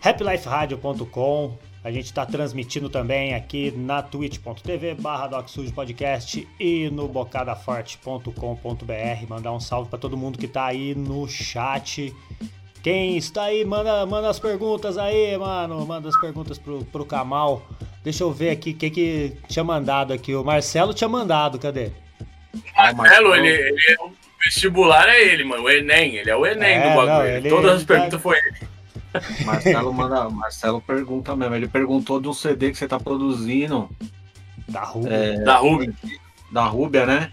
happyliferadio.com a gente está transmitindo também aqui na twitch.tv barra Podcast e no bocadaforte.com.br. Mandar um salve para todo mundo que está aí no chat. Quem está aí, manda, manda as perguntas aí, mano. Manda as perguntas pro, pro Kamal. Deixa eu ver aqui o que, que tinha mandado aqui. O Marcelo tinha mandado, cadê? Marcelo, ele, ele é o vestibular é ele, mano. O Enem, ele é o Enem é, do bagulho. Não, ele, Todas as tá perguntas tá... foi ele. Marcelo manda, Marcelo pergunta mesmo. Ele perguntou de um CD que você tá produzindo. Da Rúbia. É, da Rúbia. Da Rúbia, né?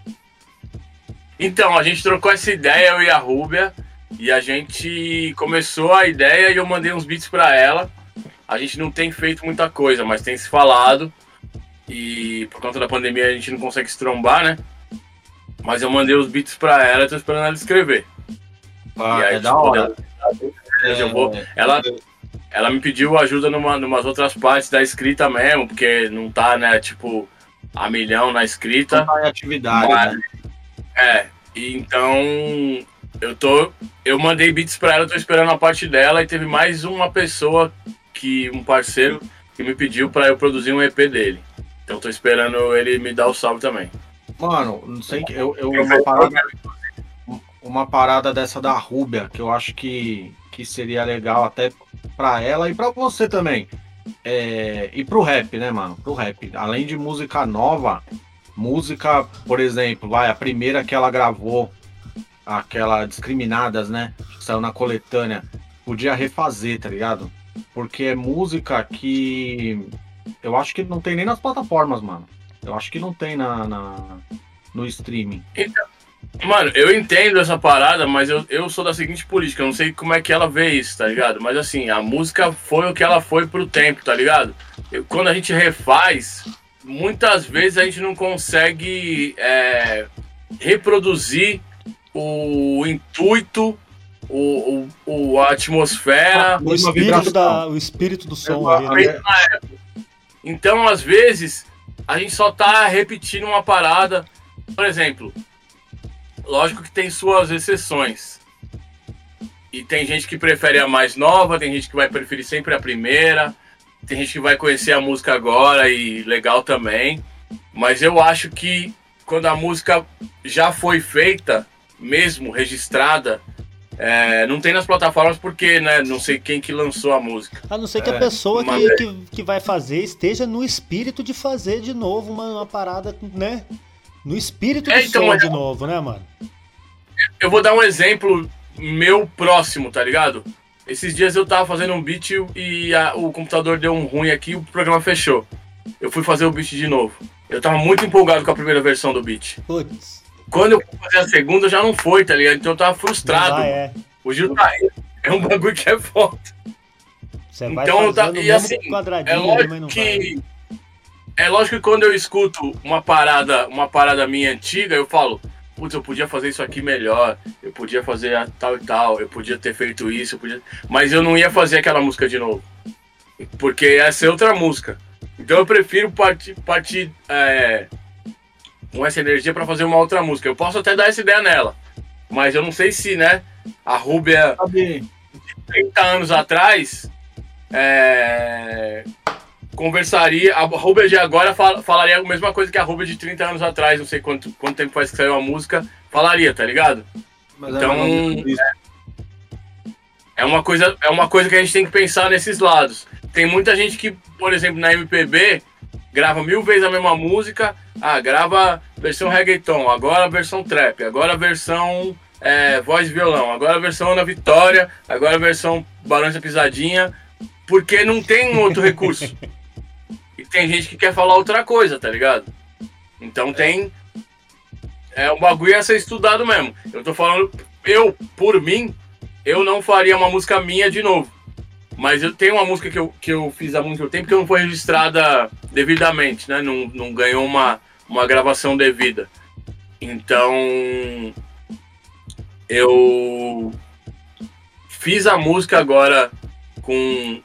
Então, a gente trocou essa ideia, eu e a Rúbia. E a gente começou a ideia e eu mandei uns beats para ela. A gente não tem feito muita coisa, mas tem se falado. E por conta da pandemia a gente não consegue se trombar, né? Mas eu mandei os beats para ela e tô esperando ela escrever. Ah, aí, é da hora. É, eu vou, ela, ela me pediu ajuda numa numas outras partes da escrita mesmo, porque não tá, né, tipo, a milhão na escrita. Não tá em atividade, mas, né? É, então eu tô. Eu mandei beats pra ela, tô esperando a parte dela e teve mais uma pessoa que. um parceiro que me pediu para eu produzir um EP dele. Então tô esperando ele me dar o salve também. Mano, não sei que. Eu, eu uma, parada, uma parada dessa da Rúbia, que eu acho que, que seria legal até pra ela e pra você também. É, e pro rap, né, mano? Pro rap. Além de música nova, música, por exemplo, vai, a primeira que ela gravou aquela Discriminadas, né? Que saiu na coletânea. Podia refazer, tá ligado? Porque é música que eu acho que não tem nem nas plataformas, mano. Eu acho que não tem na, na no streaming. Então, mano, eu entendo essa parada, mas eu, eu sou da seguinte política, eu não sei como é que ela vê isso, tá ligado? Mas assim, a música foi o que ela foi pro tempo, tá ligado? Eu, quando a gente refaz, muitas vezes a gente não consegue é, reproduzir o intuito, o, o, a atmosfera. O espírito, da, o espírito do som. Ali, né? Então, às vezes, a gente só tá repetindo uma parada. Por exemplo, lógico que tem suas exceções. E tem gente que prefere a mais nova, tem gente que vai preferir sempre a primeira, tem gente que vai conhecer a música agora e legal também. Mas eu acho que quando a música já foi feita, mesmo registrada, é, não tem nas plataformas porque, né, não sei quem que lançou a música. A não ser que é, a pessoa que, que, que, vai fazer esteja no espírito de fazer de novo uma, uma parada, né? No espírito é, do então, som de novo, né, mano? Eu vou dar um exemplo meu próximo, tá ligado? Esses dias eu tava fazendo um beat e a, o computador deu um ruim aqui e o programa fechou. Eu fui fazer o beat de novo. Eu tava muito empolgado com a primeira versão do beat. Putz. Quando eu fui fazer a segunda, já não foi, tá ligado? Então eu tava frustrado. Ah, é. O Gil tá aí. É um bagulho que é foda. Você vai então, tá, e assim, é lógico que é lógico que quando eu escuto uma parada, uma parada minha antiga, eu falo, putz, eu podia fazer isso aqui melhor, eu podia fazer tal e tal, eu podia ter feito isso, eu podia... mas eu não ia fazer aquela música de novo. Porque ia ser outra música. Então eu prefiro partir, partir é, com essa energia para fazer uma outra música. Eu posso até dar essa ideia nela, mas eu não sei se, né, a. Sabe, de 30 anos atrás é, conversaria. A Rubia de agora fal, falaria a mesma coisa que a Rubia de 30 anos atrás, não sei quanto, quanto tempo faz que saiu a música, falaria, tá ligado? Mas é então. É, é uma, coisa, é uma coisa que a gente tem que pensar nesses lados. Tem muita gente que, por exemplo, na MPB, grava mil vezes a mesma música. Ah, grava versão reggaeton, agora versão trap, agora versão é, voz e violão, agora versão Ana Vitória, agora versão da Pisadinha, porque não tem outro recurso. e tem gente que quer falar outra coisa, tá ligado? Então tem. É um bagulho a ser estudado mesmo. Eu tô falando, eu, por mim, eu não faria uma música minha de novo. Mas eu tenho uma música que eu, que eu fiz há muito tempo que não foi registrada devidamente, né? Não, não ganhou uma, uma gravação devida. Então, eu fiz a música agora com.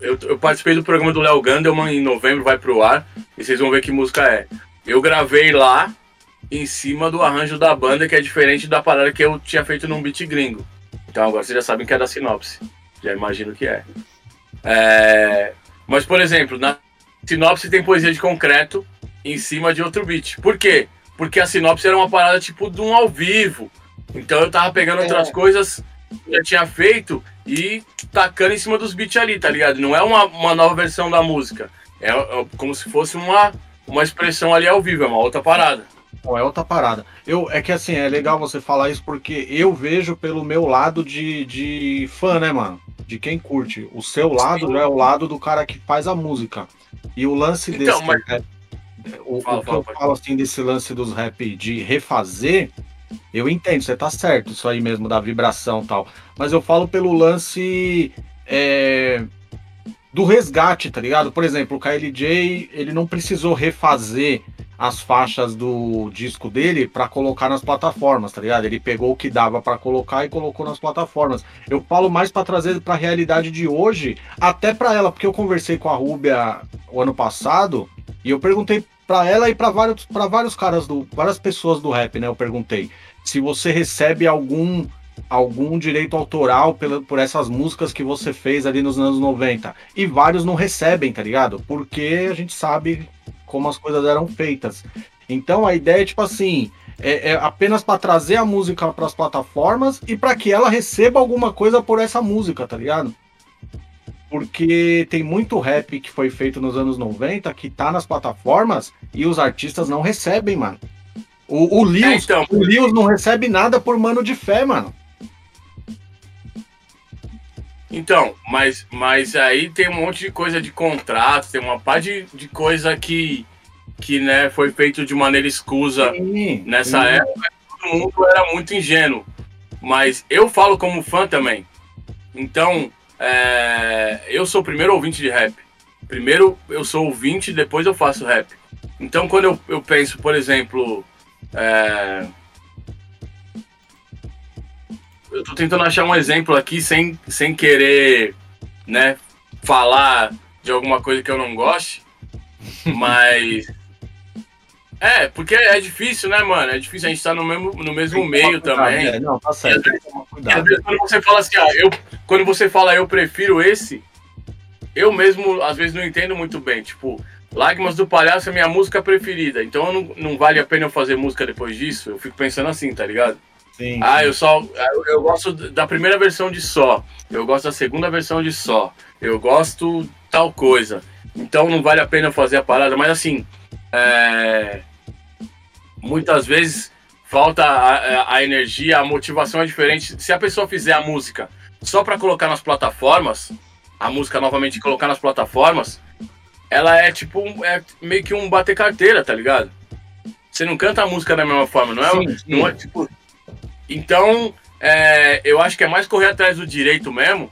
Eu, eu participei do programa do Léo Gandelman em novembro, vai pro ar, e vocês vão ver que música é. Eu gravei lá em cima do arranjo da banda, que é diferente da parada que eu tinha feito num beat gringo. Então agora vocês já sabem que é da sinopse. Já imagino que é. é. Mas, por exemplo, na sinopse tem poesia de concreto em cima de outro beat. Por quê? Porque a sinopse era uma parada tipo de um ao vivo. Então eu tava pegando outras é. coisas que eu tinha feito e tacando em cima dos beats ali, tá ligado? Não é uma, uma nova versão da música. É, é como se fosse uma, uma expressão ali ao vivo, é uma outra parada. É outra parada. Eu, é que assim, é legal você falar isso porque eu vejo pelo meu lado de, de fã, né, mano? De quem curte. O seu lado já é o lado do cara que faz a música. E o lance então, desse. Mas... O, fala, o que fala, eu fala. falo assim desse lance dos rap de refazer, eu entendo, você tá certo, isso aí mesmo, da vibração e tal. Mas eu falo pelo lance. É, do resgate, tá ligado? Por exemplo, o KLJ, ele não precisou refazer as faixas do disco dele para colocar nas plataformas, tá ligado? Ele pegou o que dava para colocar e colocou nas plataformas. Eu falo mais para trazer para a realidade de hoje, até para ela, porque eu conversei com a Rúbia o ano passado e eu perguntei para ela e para vários para vários caras do várias pessoas do rap, né? Eu perguntei se você recebe algum algum direito autoral pela, por essas músicas que você fez ali nos anos 90. E vários não recebem, tá ligado? Porque a gente sabe como as coisas eram feitas. Então a ideia é tipo assim, é, é apenas para trazer a música para as plataformas e para que ela receba alguma coisa por essa música, tá ligado? Porque tem muito rap que foi feito nos anos 90 que tá nas plataformas e os artistas não recebem, mano. O, o Lewis, é, então. o Lewis não recebe nada por mano de fé, mano. Então, mas, mas aí tem um monte de coisa de contrato, tem uma par de, de coisa que, que né, foi feito de maneira escusa sim, nessa sim. época. Todo mundo era muito ingênuo. Mas eu falo como fã também. Então, é, eu sou o primeiro ouvinte de rap. Primeiro eu sou ouvinte, depois eu faço rap. Então, quando eu, eu penso, por exemplo, é, eu tô tentando achar um exemplo aqui sem, sem querer, né, falar de alguma coisa que eu não goste, [laughs] mas. É, porque é difícil, né, mano? É difícil a gente estar tá no mesmo, no mesmo meio também. É, não, tá certo. E às, vezes, quando você fala assim, ah, eu, quando você fala eu prefiro esse, eu mesmo às vezes não entendo muito bem. Tipo, Lágrimas do Palhaço é minha música preferida, então não, não vale a pena eu fazer música depois disso. Eu fico pensando assim, tá ligado? Sim, ah, eu só. Eu, eu, gosto da primeira versão de só. Eu gosto da segunda versão de só. Eu gosto tal coisa. Então não vale a pena fazer a parada. Mas assim, é... muitas vezes falta a, a, energia, a motivação é diferente. Se a pessoa fizer a música só para colocar nas plataformas, a música novamente colocar nas plataformas, ela é tipo é meio que um bater carteira, tá ligado? Você não canta a música da mesma forma, não é? Sim, sim. Não é tipo então, é, eu acho que é mais correr atrás do direito mesmo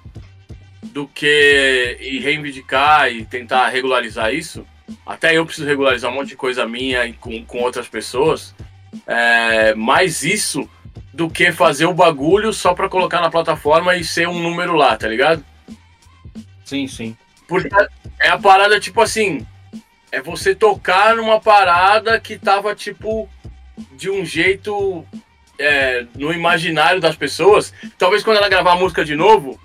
do que ir reivindicar e tentar regularizar isso. Até eu preciso regularizar um monte de coisa minha com, com outras pessoas. É, mais isso do que fazer o bagulho só para colocar na plataforma e ser um número lá, tá ligado? Sim, sim. Porque é a parada tipo assim, é você tocar numa parada que tava tipo de um jeito é, no imaginário das pessoas, talvez quando ela gravar a música de novo,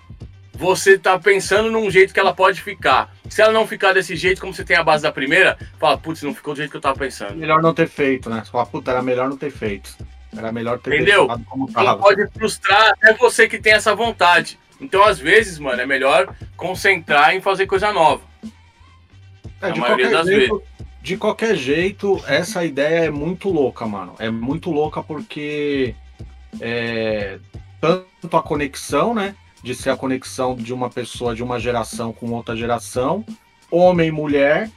você tá pensando num jeito que ela pode ficar. Se ela não ficar desse jeito, como você tem a base da primeira, fala, putz, não ficou do jeito que eu tava pensando. Melhor não ter feito, né? Fala, puta, era melhor não ter feito. Era melhor ter Entendeu? como tava. pode frustrar até você que tem essa vontade. Então, às vezes, mano, é melhor concentrar em fazer coisa nova. É, a maioria das jeito, de qualquer jeito, essa ideia é muito louca, mano. É muito louca porque é, tanto a conexão, né? De ser a conexão de uma pessoa de uma geração com outra geração, homem e mulher,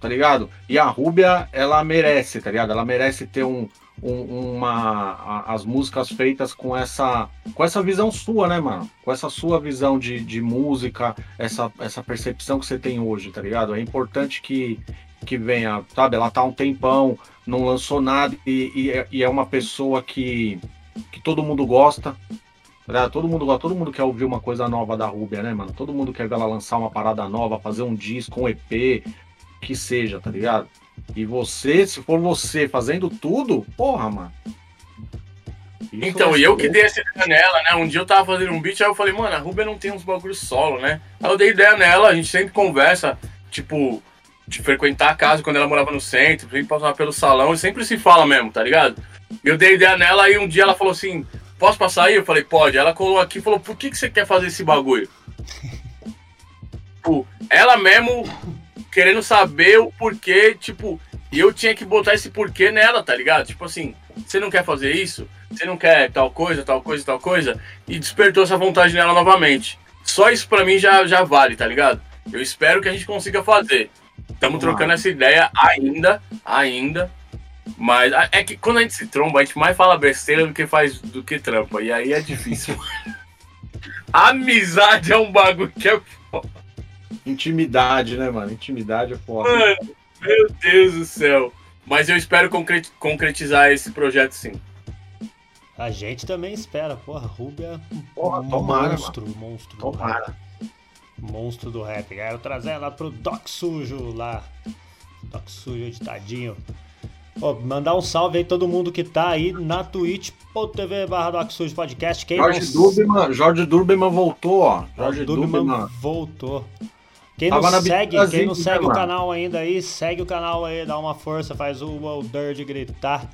tá ligado? E a Rúbia, ela merece, tá ligado? Ela merece ter um, um- uma as músicas feitas com essa com essa visão sua, né, mano? Com essa sua visão de, de música, essa, essa percepção que você tem hoje, tá ligado? É importante que, que venha, sabe? Ela tá um tempão, não lançou nada e, e é- e é uma pessoa que, que todo mundo gosta. ligado? Todo mundo gosta, todo mundo quer ouvir uma coisa nova da Rúbia, né, mano? Todo mundo quer ver ela lançar uma parada nova, fazer um disco, um EP, que seja, tá ligado? E você, se for você fazendo tudo, porra, mano. Isso Então, vai e eu que dei essa ideia nela, né? Um dia eu tava fazendo um beat, aí eu falei, mano, a Rubia não tem uns bagulhos solo, né? Aí eu dei ideia nela, a gente sempre conversa, tipo, de frequentar a casa quando ela morava no centro, sempre passar pelo salão, e sempre se fala mesmo, tá ligado? Eu dei ideia nela, aí um dia ela falou assim, posso passar aí? Eu falei, pode. Ela colou aqui e falou, por que, que você quer fazer esse bagulho? tipo, ela mesmo querendo saber o porquê, tipo, e eu tinha que botar esse porquê nela, tá ligado? Tipo assim, você não quer fazer isso? Você não quer tal coisa, tal coisa, tal coisa? E despertou essa vontade nela novamente. Só isso pra mim já, já vale, tá ligado? Eu espero que a gente consiga fazer. Estamos trocando essa ideia ainda, ainda. Mas é que quando a gente se tromba, a gente mais fala besteira do que faz do que trampa. E aí é difícil. [laughs] Amizade é um bagulho que é Intimidade, né, mano? Intimidade é foda. Mano, meu Deus do céu. Mas eu espero concre- concretizar esse projeto sim. A gente também espera, porra, Rubia é um Porra, tomara, monstro, monstro. Tomara. Monstro do rap. Quero trazer ela pro Doc Sujo lá. Doc Sujo editadinho. Ó, mandar um salve aí todo mundo que tá aí na twitch.tv barra Doc Sujo Podcast. Quem Jorge não... Duberman, Jorge Duberman voltou, ó. Jorge Duberman Duberman. voltou. Quem Tava não segue, quem não né, segue o canal ainda aí, segue o canal aí, dá uma força, faz o, o Dirt gritar.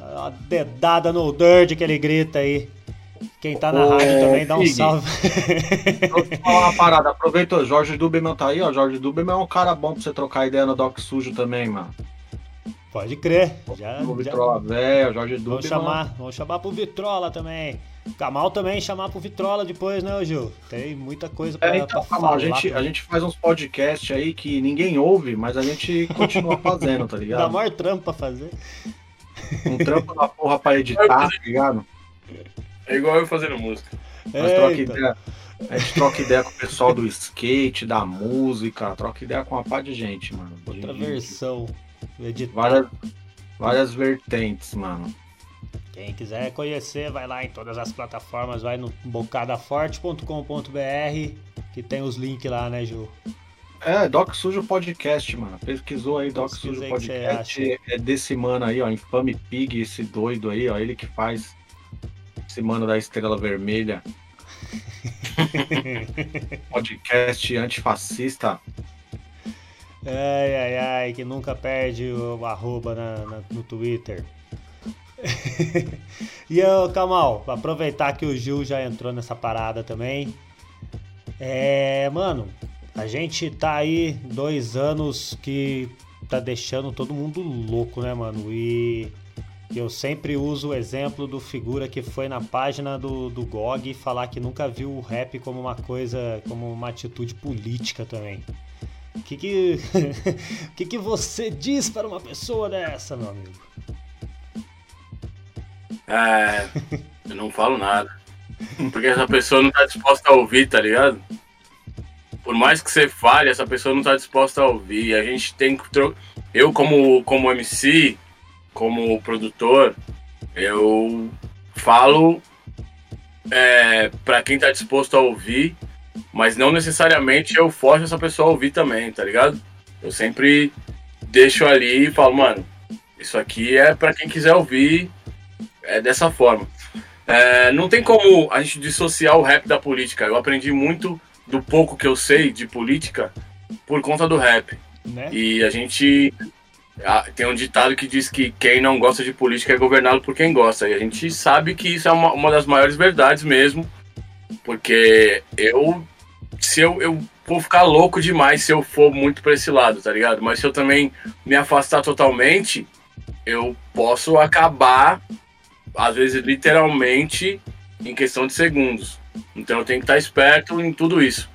A dedada no Dirt que ele grita aí. Quem tá na Ô, rádio também dá um Fig. salve. Vou te falar uma parada. Aproveita, o Jorge Duberman tá aí, ó. Jorge Duberman é um cara bom pra você trocar ideia no Doc Sujo também, mano. Pode crer. Já, O já- Vitrola velho, Jorge vamos Duberman. chamar, vamos chamar pro Vitrola também. Kamal também chamar pro Vitrola depois, né, Gil? Tem muita coisa pra, É, então, pra calma, falar. a gente, a gente faz uns podcasts aí que ninguém ouve, mas a gente continua [laughs] fazendo, tá Dá ligado? maior trampo pra fazer. Um trampo da porra pra editar, [laughs] tá ligado? É igual eu fazendo música. Nós troca ideia. A gente troca ideia com o pessoal do skate, da música, troca ideia com uma par de gente, mano. De- Outra versão. Várias, várias vertentes, mano. Quem quiser conhecer, vai lá em todas as plataformas, vai no bocadaforte.com.br que tem os links lá, né, Ju? É, Doc Sujo Podcast, mano. Pesquisou aí, Doc Sujo Podcast. É desse mano aí, ó, Infame Pig, esse doido aí, ó. Ele que faz esse mano da Estrela Vermelha. [laughs] Podcast antifascista. Ai, ai, ai, que nunca perde o arroba na, na- no Twitter. [laughs] e eu, Kamal, aproveitar que o Gil já entrou nessa parada também. É, mano, a gente tá aí dois anos que tá deixando todo mundo louco, né, mano? E eu sempre uso o exemplo do figura que foi na página do, do GOG falar que nunca viu o rap como uma coisa, como uma atitude política também. O que que, [laughs] que que você diz para uma pessoa dessa, meu amigo? É, eu não falo nada. Porque essa pessoa não tá disposta a ouvir, tá ligado? Por mais que você fale, essa pessoa não tá disposta a ouvir. A gente tem que. Eu, como, como MC, como produtor, eu falo é, para quem tá disposto a ouvir, mas não necessariamente eu forço essa pessoa a ouvir também, tá ligado? Eu sempre deixo ali e falo, mano, isso aqui é para quem quiser ouvir, é dessa forma. É, não tem como a gente dissociar o rap da política. Eu aprendi muito do pouco que eu sei de política por conta do rap. Né? E a gente tem um ditado que diz que quem não gosta de política é governado por quem gosta. E a gente sabe que isso é uma, uma das maiores verdades mesmo. Porque eu. Se eu, eu vou ficar louco demais se eu for muito para esse lado, tá ligado? Mas se eu também me afastar totalmente, eu posso acabar, às vezes literalmente, em questão de segundos. Então eu tenho que estar esperto em tudo isso.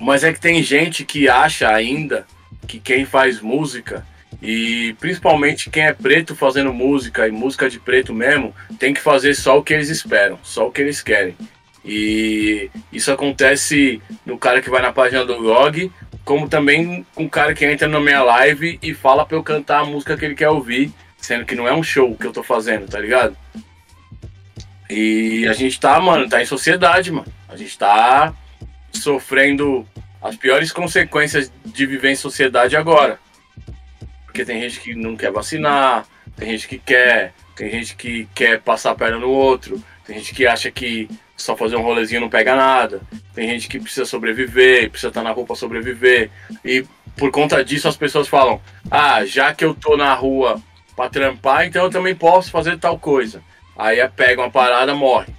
Mas é que tem gente que acha ainda que quem faz música e principalmente quem é preto fazendo música e música de preto mesmo, tem que fazer só o que eles esperam, só o que eles querem. E isso acontece no cara que vai na página do blog, como também com o cara que entra na minha live e fala pra eu cantar a música que ele quer ouvir, sendo que não é um show que eu tô fazendo, tá ligado? E a gente tá, mano, tá em sociedade, mano. A gente tá sofrendo as piores consequências de viver em sociedade agora. Porque tem gente que não quer vacinar, tem gente que quer, tem gente que quer passar a perna no outro, tem gente que acha que só fazer um rolezinho não pega nada. Tem gente que precisa sobreviver, precisa estar na rua para sobreviver. E por conta disso as pessoas falam: "Ah, já que eu tô na rua para trampar, então eu também posso fazer tal coisa". Aí pega uma parada, morre.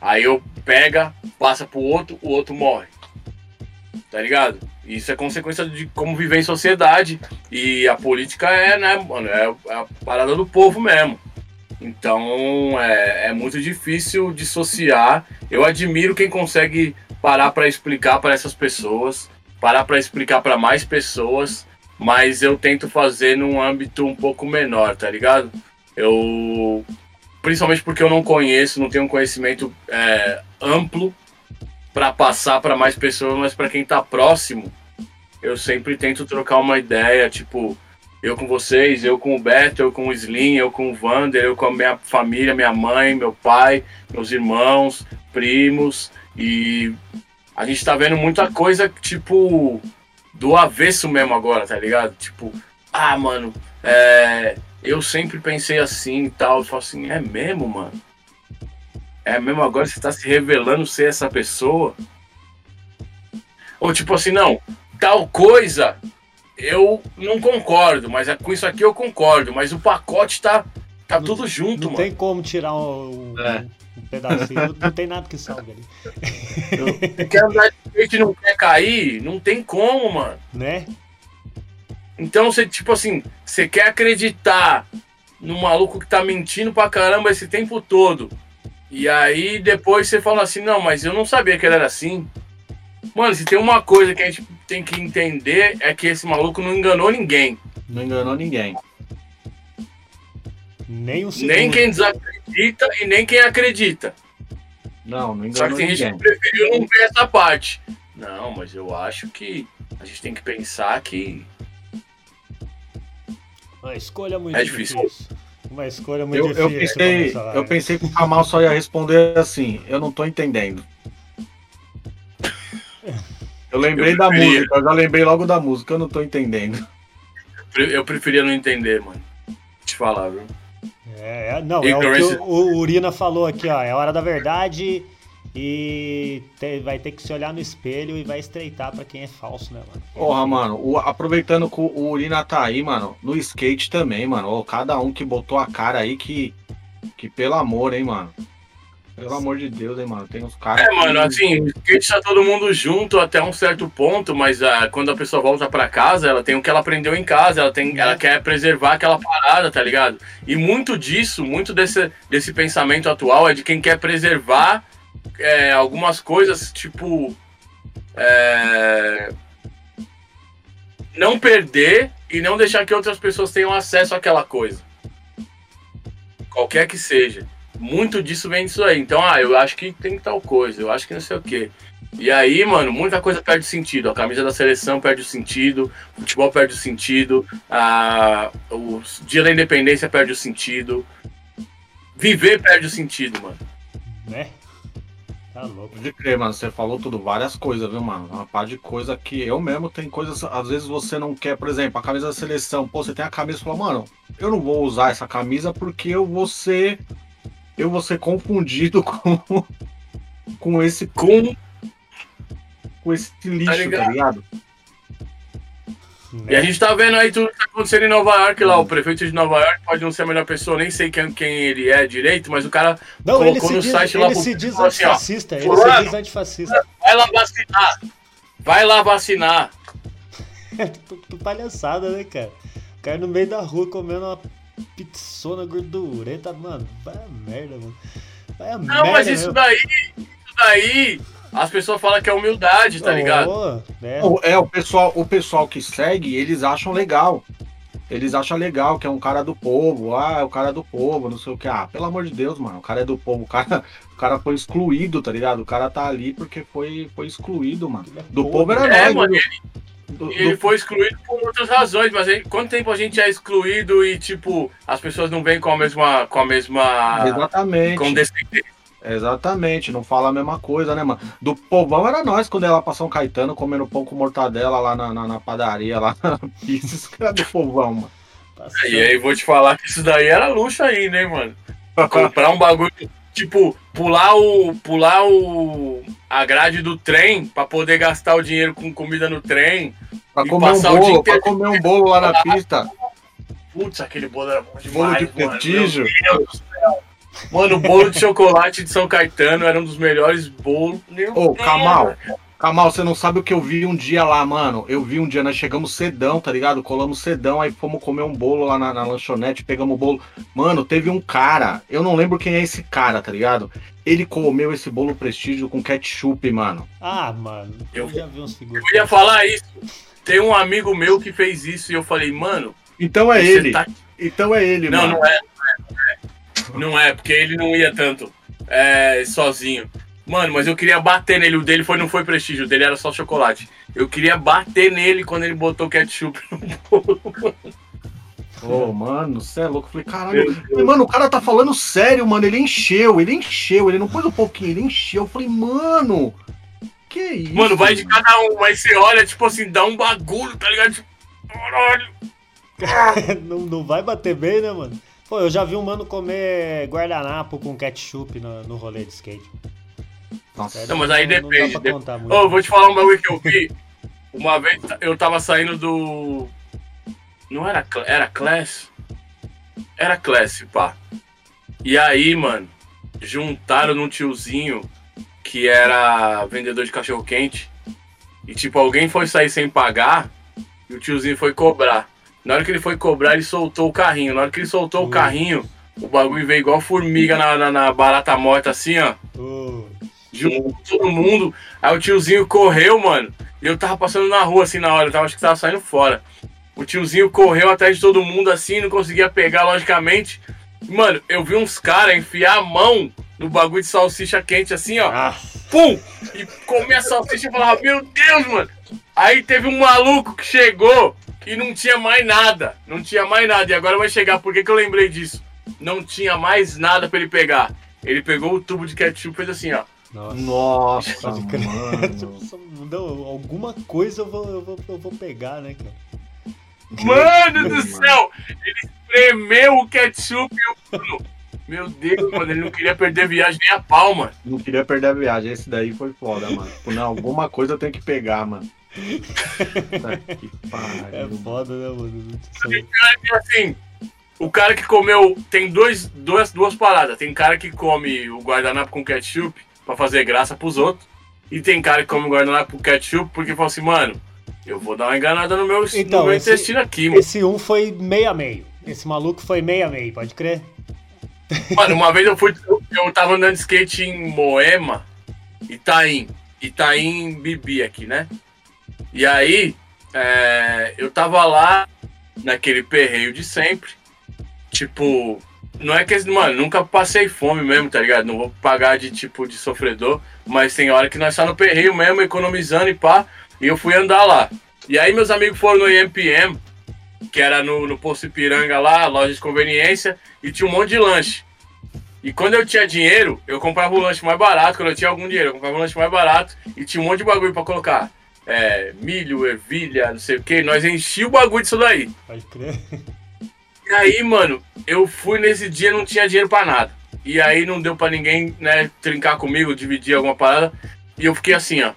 Aí eu pega, passa pro outro, o outro morre. Tá ligado? Isso é consequência de como viver em sociedade. E a política é, né, mano, é, é a parada do povo mesmo. Então é, é muito difícil dissociar. Eu admiro quem consegue parar para explicar para essas pessoas, parar para explicar para mais pessoas, mas eu tento fazer num âmbito um pouco menor, tá ligado? Eu principalmente porque eu não conheço, não tenho um conhecimento é, amplo para passar para mais pessoas, mas para quem tá próximo, eu sempre tento trocar uma ideia, tipo, eu com vocês, eu com o Beto, eu com o Slim, eu com o Vander, eu com a minha família, minha mãe, meu pai, meus irmãos, primos. E a gente tá vendo muita coisa, tipo, do avesso mesmo agora, tá ligado? Tipo, ah, mano, é, eu sempre pensei assim e tal. Eu falo assim, é mesmo, mano? É mesmo agora você tá se revelando ser essa pessoa? Ou tipo assim, não, tal coisa eu não concordo, mas é, com isso aqui eu concordo. Mas o pacote tá, tá não, tudo junto, não mano. Não tem como tirar um, um, é. um pedacinho, não tem nada que salve ali. quer andar de skate e não quer cair? Não tem como, mano. Né? Então você, tipo assim, você quer acreditar no maluco que tá mentindo pra caramba esse tempo todo. E aí depois você fala assim, não, mas eu não sabia que ele era assim. Mano, se tem uma coisa que a gente tem que entender é que esse maluco não enganou ninguém. Não enganou ninguém. Nem o Nem quem desacredita e nem quem acredita. Não, não enganou Só que tem ninguém. gente que preferiu não ver essa parte. Não, mas eu acho que a gente tem que pensar que. Uma escolha muito é difícil. difícil. Uma escolha muito eu, difícil. Eu pensei, eu pensei que o Kamal só ia responder assim: eu não tô entendendo. Eu lembrei eu da música, eu já lembrei logo da música, eu não tô entendendo. Eu preferia não entender, mano. Te falar, viu? É, é não, é o que o, o Urina falou aqui, ó. É hora da verdade e te, vai ter que se olhar no espelho e vai estreitar para quem é falso, né, mano? Porra, mano, o, aproveitando que o Urina tá aí, mano, no skate também, mano. Ó, cada um que botou a cara aí que. Que pelo amor, hein, mano. Pelo amor de Deus, hein, mano. Tem uns caras. É, mano, assim, o skate tá todo mundo junto até um certo ponto, mas ah, quando a pessoa volta para casa, ela tem o que ela aprendeu em casa, ela, tem, ela quer preservar aquela parada, tá ligado? E muito disso, muito desse, desse pensamento atual é de quem quer preservar é, algumas coisas, tipo. É, não perder e não deixar que outras pessoas tenham acesso àquela coisa. Qualquer que seja muito disso vem disso aí. Então, ah, eu acho que tem tal coisa, eu acho que não sei o quê. E aí, mano, muita coisa perde sentido. A camisa da seleção perde o sentido, o futebol perde o sentido, a, o dia da independência perde o sentido. Viver perde o sentido, mano. Né? Tá louco. Pode crer, mano. Você falou tudo, várias coisas, viu, mano? Uma par de coisa que eu mesmo tem coisas, às vezes você não quer, por exemplo, a camisa da seleção. Pô, você tem a camisa e fala, mano, eu não vou usar essa camisa porque eu vou ser eu vou ser confundido [laughs] com, com esse. Com. Com esse lixo, tá ligado? Tá ligado? E a gente tá vendo aí tudo que tá acontecendo em Nova York lá. O prefeito de Nova York pode não ser a melhor pessoa, nem sei quem, quem ele é direito, mas o cara não, colocou no diz, site lá. Ele se diz assim, antifascista, ele se diz antifascista. Vai lá vacinar. Vai lá vacinar. [laughs] que palhaçada, né, cara? O cara no meio da rua comendo uma pizzona gordurenta, mano. Vai a merda, mano. Vai a não, merda. Não, mas isso mesmo. daí. Isso daí as pessoas falam que é humildade, tá oh, ligado? É. é, o pessoal, o pessoal que segue, eles acham legal. Eles acham legal que é um cara do povo, ah, é o cara do povo, não sei o que. Ah, pelo amor de Deus, mano, o cara é do povo, o cara, [laughs] o cara foi excluído, tá ligado? O cara tá ali porque foi, foi excluído, mano. Do Pô, povo era é, nós, mano. Ele, do, ele do... foi excluído por outras razões, mas aí, quanto tempo a gente é excluído e, tipo, as pessoas não vêm com a mesma. Com a mesma Exatamente. Condescendência Exatamente, não fala a mesma coisa, né, mano? Do povão era nós quando ela passou um Caetano comendo pão com mortadela lá na, na, na padaria, lá na pizza. Isso do povão, mano. E aí vou te falar que isso daí era luxo aí, né, mano? Comprar um bagulho, tipo, pular o. pular o. a grade do trem pra poder gastar o dinheiro com comida no trem. Pra comer um bolo, pra comer um bolo lá na pista. Putz, aquele bolo era bom demais. Bolo de petígio. Meu Deus Mano, o bolo de chocolate de São Caetano era um dos melhores bolos. Ô, Kamal, Kamal, você não sabe o que eu vi um dia lá, mano. Eu vi um dia, nós chegamos cedão, tá ligado? Colamos cedão, aí fomos comer um bolo lá na, na lanchonete, pegamos o bolo. Mano, teve um cara, eu não lembro quem é esse cara, tá ligado? Ele comeu esse bolo prestígio com ketchup, mano. Ah, mano, eu, eu já vi uns figuras. Eu ia falar isso. Tem um amigo meu que fez isso e eu falei, mano. Então é ele. Tá... Então é ele, não, mano. Não, não é. Não é, porque ele não ia tanto é, sozinho. Mano, mas eu queria bater nele. O dele foi, não foi prestígio, o dele era só chocolate. Eu queria bater nele quando ele botou ketchup no bolo. [laughs] Ô, oh, mano, você é louco. Eu falei, caralho. Mano, o cara tá falando sério, mano. Ele encheu, ele encheu. Ele não pôs um pouquinho, ele encheu. Eu falei, mano. Que isso? Mano, vai de cada um. Mas você olha, tipo assim, dá um bagulho, tá ligado? Tipo, caralho. [laughs] não, não vai bater bem, né, mano? Pô, eu já vi um mano comer guardanapo com ketchup no, no rolê de skate. Nossa. Não, mas aí não, depende. Não depende. Oh, vou te falar um bagulho que eu vi. Uma vez eu tava saindo do. Não era. Era Class? Era Class, pá. E aí, mano, juntaram num tiozinho que era vendedor de cachorro quente. E tipo, alguém foi sair sem pagar e o tiozinho foi cobrar. Na hora que ele foi cobrar, ele soltou o carrinho. Na hora que ele soltou o carrinho, o bagulho veio igual formiga na, na, na barata morta, assim, ó. Juntou todo mundo. Aí o tiozinho correu, mano. E eu tava passando na rua, assim, na hora. Eu tava, acho que tava saindo fora. O tiozinho correu atrás de todo mundo, assim, não conseguia pegar, logicamente. Mano, eu vi uns caras enfiar a mão no bagulho de salsicha quente, assim, ó. Ah. Pum! E comer a salsicha e falava, meu Deus, mano. Aí teve um maluco que chegou e não tinha mais nada. Não tinha mais nada. E agora vai chegar, por que, que eu lembrei disso? Não tinha mais nada para ele pegar. Ele pegou o tubo de ketchup e fez assim, ó. Nossa, Nossa mano. [laughs] Não, alguma coisa eu vou, eu, vou, eu vou pegar, né, cara? Mano do céu! Ele espremeu o ketchup e o. Meu Deus, mano, ele não queria perder a viagem nem a palma. Não queria perder a viagem, esse daí foi foda, mano. Não, alguma coisa eu tenho que pegar, mano é foda, né, mano? Assim, o cara que comeu. Tem dois, duas, duas paradas. Tem cara que come o guardanapo com ketchup pra fazer graça pros outros. E tem cara que come o guardanapo com ketchup porque fala assim, mano, eu vou dar uma enganada no meu, então, no meu esse, intestino aqui, mano. Esse um foi meio a meio. Esse maluco foi meio a meio, pode crer? Mano, uma vez eu fui. Eu tava andando de skate em Moema, Itaim. Itaim Bibi aqui, né? E aí, é, eu tava lá naquele perreio de sempre. Tipo, não é que, mano, nunca passei fome mesmo, tá ligado? Não vou pagar de tipo de sofredor, mas tem hora que nós tá no perreio mesmo, economizando e pá. E eu fui andar lá. E aí meus amigos foram no IMPM, que era no, no Poço Ipiranga lá, loja de conveniência, e tinha um monte de lanche. E quando eu tinha dinheiro, eu comprava o lanche mais barato. Quando eu tinha algum dinheiro, eu comprava o lanche mais barato. E tinha um monte de bagulho pra colocar é, milho, ervilha, não sei o que, nós enchi o bagulho disso daí. Pode crer. E aí, mano, eu fui nesse dia não tinha dinheiro pra nada. E aí não deu pra ninguém, né, trincar comigo, dividir alguma parada. E eu fiquei assim, ó.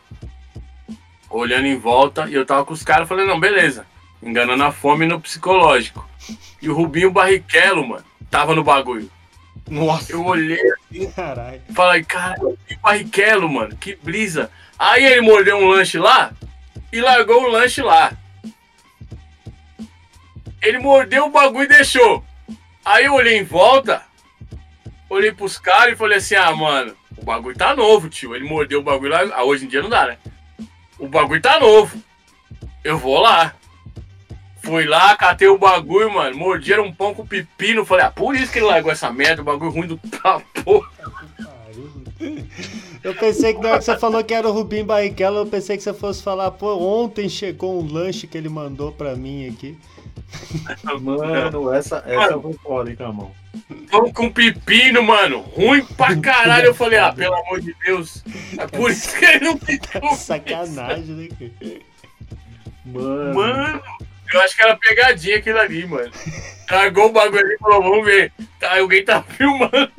Olhando em volta, e eu tava com os caras, falei, não, beleza. Enganando a fome no psicológico. E o Rubinho Barrichello, mano, tava no bagulho. Nossa. Eu olhei assim, Caralho. falei, cara, que Barrichello, mano, que brisa. Aí ele mordeu um lanche lá e largou o lanche lá. Ele mordeu o bagulho e deixou. Aí eu olhei em volta, olhei pros caras e falei assim: ah, mano, o bagulho tá novo, tio. Ele mordeu o bagulho lá. Ah, hoje em dia não dá, né? O bagulho tá novo. Eu vou lá. Fui lá, catei o bagulho, mano. Morderam um pão com pepino. Falei, ah, por isso que ele largou essa merda, o bagulho ruim do [laughs] tá, porra. Eu pensei que na hora que você falou que era o Rubim Barrichello, eu pensei que você fosse falar, pô, ontem chegou um lanche que ele mandou pra mim aqui. Mano, essa, essa foi foda, hein, Camão. Pão com pepino, mano. Ruim pra [laughs] caralho. Eu falei, ah, pelo amor de Deus. É por isso que ele não ficou. Sacanagem, né? cara? Mano. Mano, eu acho que era pegadinha aquilo ali, mano. Largou o bagulho ali e falou, vamos ver. Tá, alguém tá [laughs] filmando.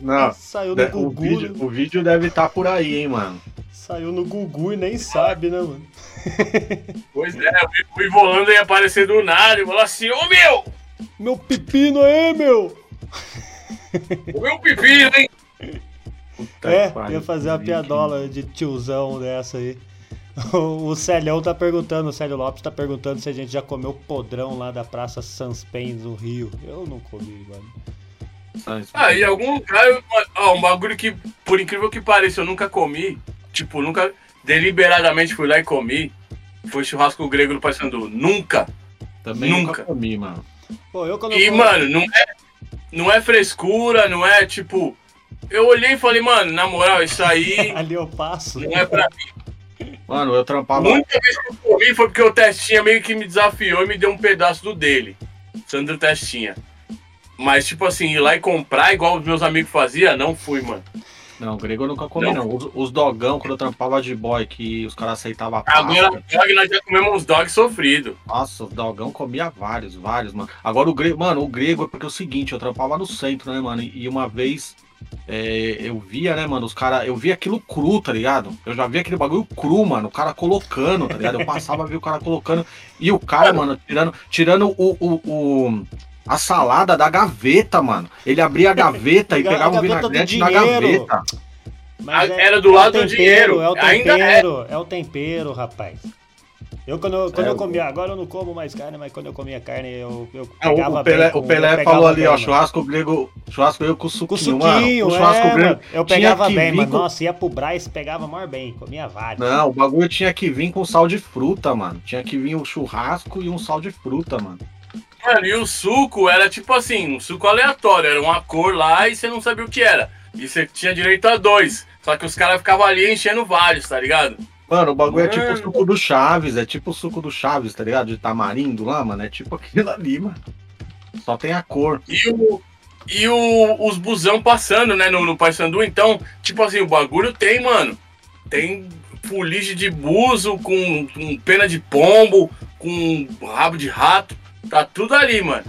Não. Saiu no o, Gugu, vídeo, né? o vídeo deve estar por aí, hein, mano. Saiu no Gugu e nem sabe, né, mano? [laughs] Pois é, o Ivolando ia aparecer do nada e falou assim, ô meu! Meu pepino aí, meu! [laughs] O meu pepino, hein? Puta é, que pariu, ia fazer uma piadola de tiozão dessa aí. [laughs] O, Célio tá perguntando, o Célio Lopes tá perguntando se a gente já comeu podrão lá da Praça Sanspens no Rio. Eu não comi, mano. Ah, em algum lugar, eu- ó, um bagulho que, por incrível que pareça, eu nunca comi. Tipo, nunca deliberadamente fui lá e comi. Foi churrasco grego do Paysandu. Nunca. Também nunca. nunca comi, mano. Pô, eu quando E, eu mano, não é, não é frescura, não é tipo. Eu olhei e falei, mano, na moral, isso aí [laughs] ali eu passo. não é pra mim. Mano, eu trampava. Muita vez que eu comi foi porque o Testinha meio que me desafiou e me deu um pedaço do dele. Sandro Testinha. Mas, tipo assim, ir lá e comprar igual os meus amigos faziam, não fui, mano. Não, grego eu nunca comi, Não. não. Os, os dogão, quando eu trampava de boy, que os caras aceitavam a. Agora, dog, nós já comemos uns dogs sofridos. Nossa, os dogão comia vários, vários, mano. Agora o grego, mano, o grego é porque é o seguinte, eu trampava no centro, né, mano? E uma vez é, eu via, né, mano, os caras, eu via aquilo cru, tá ligado? Eu já vi aquele bagulho cru, mano, o cara colocando, tá ligado? Eu passava a ver o cara colocando. E o cara, mano, tirando, tirando o, o, o- a salada da gaveta, mano. Ele abria a gaveta e pegava o vinagrete na gaveta. Mas Era do lado é do tempero, dinheiro. É o Ainda tempero, é. o tempero, rapaz. Eu quando, eu, quando É, eu comia, agora eu não como mais carne, mas quando eu comia carne eu, eu É, o- pegava o Pelé, com- o Pelé eu pegava falou ali, bem, ó, churrasco grego, churrasco grego com Com suquinho, suquinho, mano. Churrasco é, grego. Eu tinha pegava que bem, vir mano. com- Nossa, ia pro Braz, pegava maior bem, comia vários. Não, o bagulho tinha que vir com sal de fruta, mano. Tinha que vir um churrasco e um sal de fruta, mano. Mano, e o suco era tipo assim, um suco aleatório. Era uma cor lá e você não sabia o que era. E você tinha direito a dois. Só que os caras ficavam ali enchendo vários, tá ligado? Mano, o bagulho é tipo o suco do Chaves, é tipo o suco do Chaves, tá ligado? De tamarindo lá, mano. É tipo aquilo ali, mano. Só tem a cor. E, o, e o, os busão passando, né, no, no Paysandu. Então, tipo assim, o bagulho tem, mano. Tem fuligem de buzo com, com pena de pombo, com rabo de rato. Tá tudo ali, mano.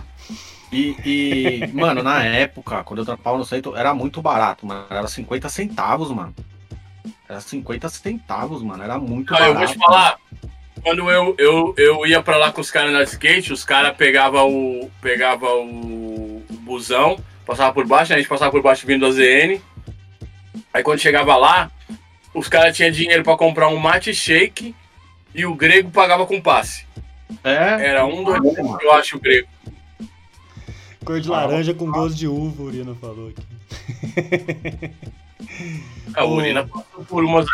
E, e, mano, na época, quando eu trampava no centro, era muito barato, mano. Era 50 centavos, mano. Era 50 centavos, mano. Era muito Ah, barato. eu vou te falar. Quando eu, eu, eu ia pra lá com os caras na skate, os caras pegavam o, pegava o, busão, passava por baixo, a gente passava por baixo vindo da ZN. Aí quando chegava lá, os caras tinham dinheiro pra comprar um mate shake e o grego pagava com passe. É, Era um, dois, eu acho, o grego. Cor de laranja com gosto de uva, o Urino falou aqui. [laughs] A Ô. urina passou por umas.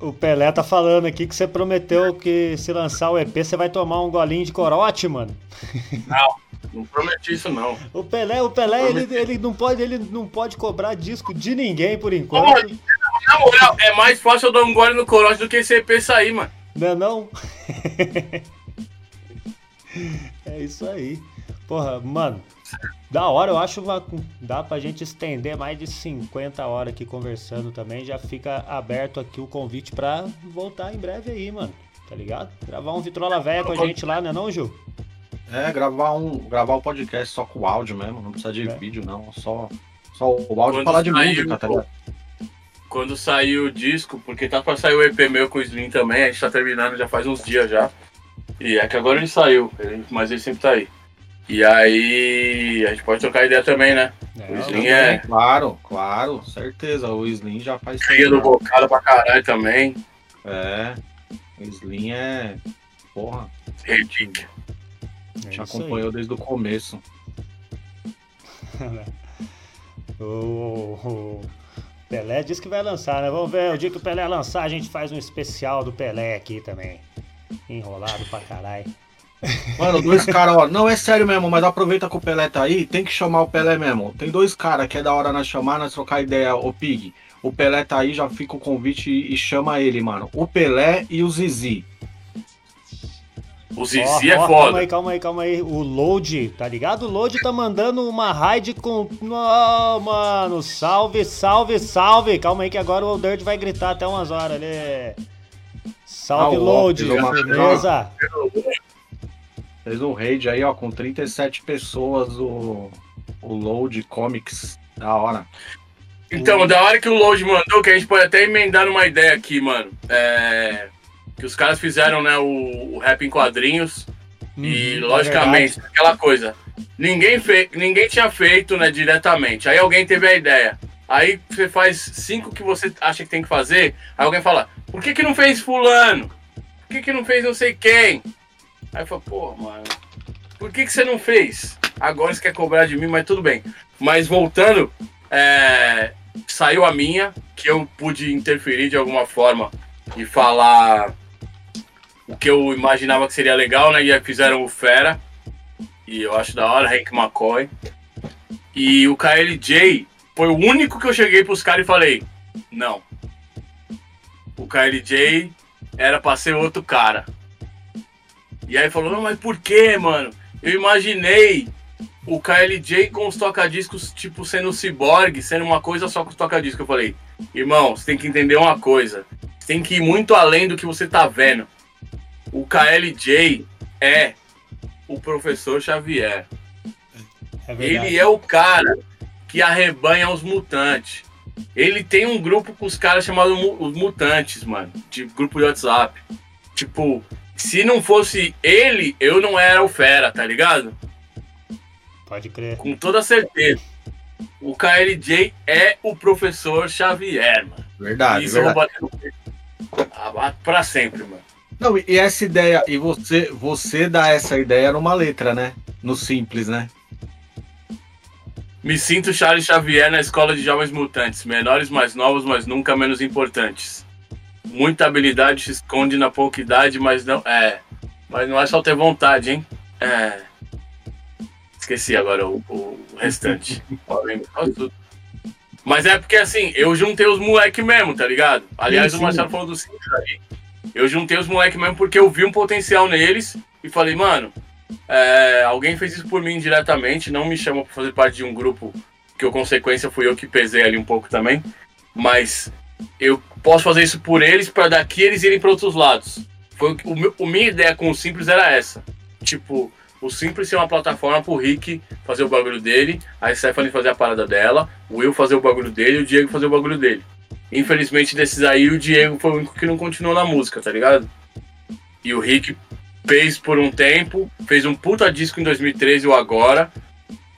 O Pelé tá falando aqui que você prometeu que se lançar o EP você vai tomar um golinho de corote, mano. Não prometi isso, não. O Pelé, o Pelé, ele, ele não pode, ele não pode cobrar disco de ninguém por enquanto. Na moral, é mais fácil eu dar um gole no corote do que esse EP sair, mano. Não é não? [laughs] é isso aí. Porra, mano, [laughs] da hora, eu acho uma, dá pra gente estender mais de 50 horas aqui conversando também. Já fica aberto aqui o convite pra voltar em breve aí, mano. Tá ligado? Gravar um Vitrola Véia com a gente lá, né não, Gil? É, gravar um. Gravar o um podcast só com áudio mesmo, não precisa de é. vídeo, não. Só, só o áudio falar de música, tá ligado? Quando saiu o disco, porque tá pra sair o EP meu com o Slim também, a gente tá terminando já faz uns dias já. E é que agora ele saiu, mas ele sempre tá aí. E aí a gente pode trocar ideia também, né? É, o Slim é. Claro, claro, certeza. O Slim já faz. Cria do bocado pra caralho também. É. O Slim é. Porra. Ridículo. É já acompanhou aí. desde o começo. [laughs] o, o, Pelé disse que vai lançar, né? Vamos ver, o dia que o Pelé lançar, a gente faz um especial do Pelé aqui também. Enrolado pra caralho. Mano, dois caras, ó, não é sério mesmo, mas aproveita que o Pelé tá aí, tem que chamar o Pelé mesmo. Tem dois caras que é da hora nós chamar, nós trocar ideia, ô Pig. O Pelé tá aí, já fica o convite e, e chama ele, mano. O Pelé e o Zizi. O Zizi oh, é oh, foda. Calma aí, calma aí, calma aí. O Load, tá ligado? O Load tá mandando uma raid com. Oh, mano, salve, salve, salve. Calma aí que agora o Dirt vai gritar até umas horas ali. Salve, ah, Load, beleza? Fez um raid aí, ó, com 37 pessoas, o, o Load Comics. Da hora. Então, da hora que o Load mandou, que a gente pode até emendar numa ideia aqui, mano. É. Que os caras fizeram, né, o, o rap em quadrinhos. Hum, e, uhum, logicamente, é aquela coisa. Ninguém, fe... ninguém tinha feito, né, diretamente. Aí alguém teve a ideia. Aí você faz cinco que você acha que tem que fazer. Aí alguém fala: por que, que não fez Fulano? Por que, que não fez não sei quem? Aí eu falo, pô, mano, por que, que você não fez? Agora você quer cobrar de mim, mas tudo bem. Mas voltando, é, saiu a minha, que eu pude interferir de alguma forma e falar o que eu imaginava que seria legal, né? E aí fizeram o Fera, e eu acho da hora, Hank McCoy. E o KLJ foi o único que eu cheguei pros caras e falei: não. O KLJ era pra ser outro cara. E aí falou, não, mas por que, mano? Eu imaginei o KLJ com os tocadiscos, tipo, sendo um ciborgue, sendo uma coisa só com os tocadiscos. Eu falei, irmão, você tem que entender uma coisa. Você tem que ir muito além do que você tá vendo. O KLJ é o professor Xavier. É Ele é o cara que arrebanha os mutantes. Ele tem um grupo com os caras chamados os mutantes, mano. De grupo de WhatsApp. Tipo, se não fosse ele, eu não era o Fera, tá ligado? Pode crer. Com toda certeza. O KLJ é o professor Xavier, mano. Verdade. Isso verdade. eu vou bater pra sempre, mano. Não, e essa ideia, e você, você dá essa ideia numa letra, né? No simples, né? Me sinto Charles Xavier na escola de jovens mutantes, menores, mais novos, mas nunca menos importantes muita habilidade se esconde na pouca idade, mas não é. Mas não é só ter vontade, hein? É. Esqueci agora o, o restante. [laughs] mas é porque assim, eu juntei os moleque mesmo, tá ligado? Aliás, sim, sim. o Marcelo falou do Simples aí. Eu juntei os moleque mesmo porque eu vi um potencial neles e falei, mano, é, alguém fez isso por mim diretamente, não me chamou pra fazer parte de um grupo que, a consequência, fui eu que pesei ali um pouco também. Mas eu posso fazer isso por eles para daqui eles irem para outros lados. Foi o, a minha ideia com o Simples era essa. Tipo, o Simples ser uma plataforma pro Rick fazer o bagulho dele, a Stephanie fazer a parada dela, o Will fazer o bagulho dele o Diego fazer o bagulho dele. Infelizmente, desses aí, o Diego foi o único que não continuou na música, tá ligado? E o Rick fez por um tempo, fez um puta disco em 2013 ou agora,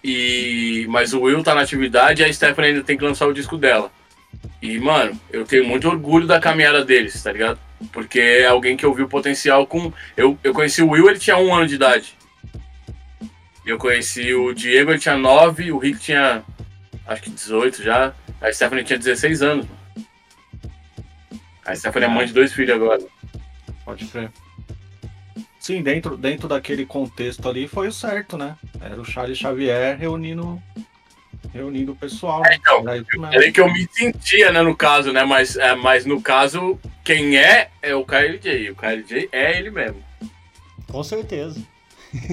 e mas o Will tá na atividade e a Stephanie ainda tem que lançar o disco dela. E, mano, eu tenho muito orgulho da caminhada deles, tá ligado? Porque é alguém que eu vi o potencial com. Eu, eu conheci o Will, ele tinha um ano de idade. Eu conheci o Diego, ele tinha 9, o Rick tinha acho que 18 já. A Stephanie tinha 16 anos. A Stephanie é mãe de dois filhos agora. Pode crer. Sim, dentro, dentro daquele contexto ali foi o certo, né? Era o Charles Xavier reunindo reunindo o pessoal. É, então, é que eu me sentia, né, no caso, né? Mas, é, mas no caso, quem é é o KLJ. O KLJ é ele mesmo. Com certeza.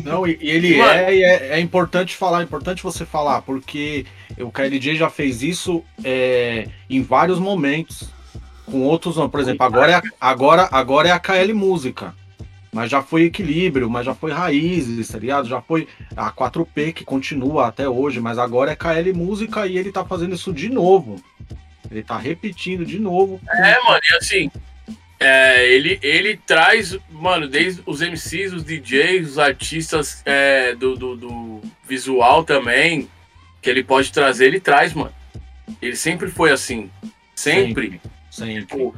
Não, e, e ele Mano. é, e é, é importante falar, é importante você falar, porque o KLJ já fez isso é, em vários momentos. Com outros, por exemplo, agora é, agora, agora é a KL Música. Mas já foi equilíbrio, mas já foi raízes, tá ligado? Já foi a 4P que continua até hoje, mas agora é KL Música e ele tá fazendo isso de novo. Ele tá repetindo de novo. É, mano, e assim, é, ele, ele traz, mano, desde os MCs, os DJs, os artistas é, do, do, do, visual também, que ele pode trazer, ele traz, mano. Ele sempre foi assim. Sempre. Sempre. Tipo,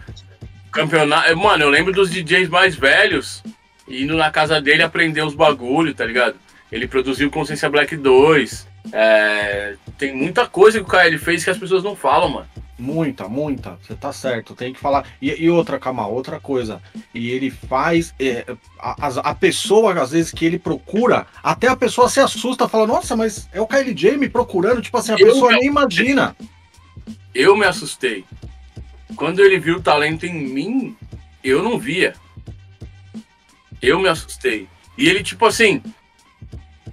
campeonato. Mano, eu lembro dos DJs mais velhos indo na casa dele aprender os bagulho, tá ligado? Ele produziu Consciência Black 2. É, tem muita coisa que o KL fez que as pessoas não falam, mano. Muita, muita. Você tá certo, tem que falar. E, e outra, Kamal, outra coisa. E ele faz. É, a, a, pessoa, às vezes, que ele procura, até a pessoa se assusta, fala, nossa, mas é o KLJ me procurando. Tipo assim, a eu pessoa nem imagina. Eu me assustei. Quando ele viu o talento em mim, eu não via. Eu me assustei. E ele, tipo assim,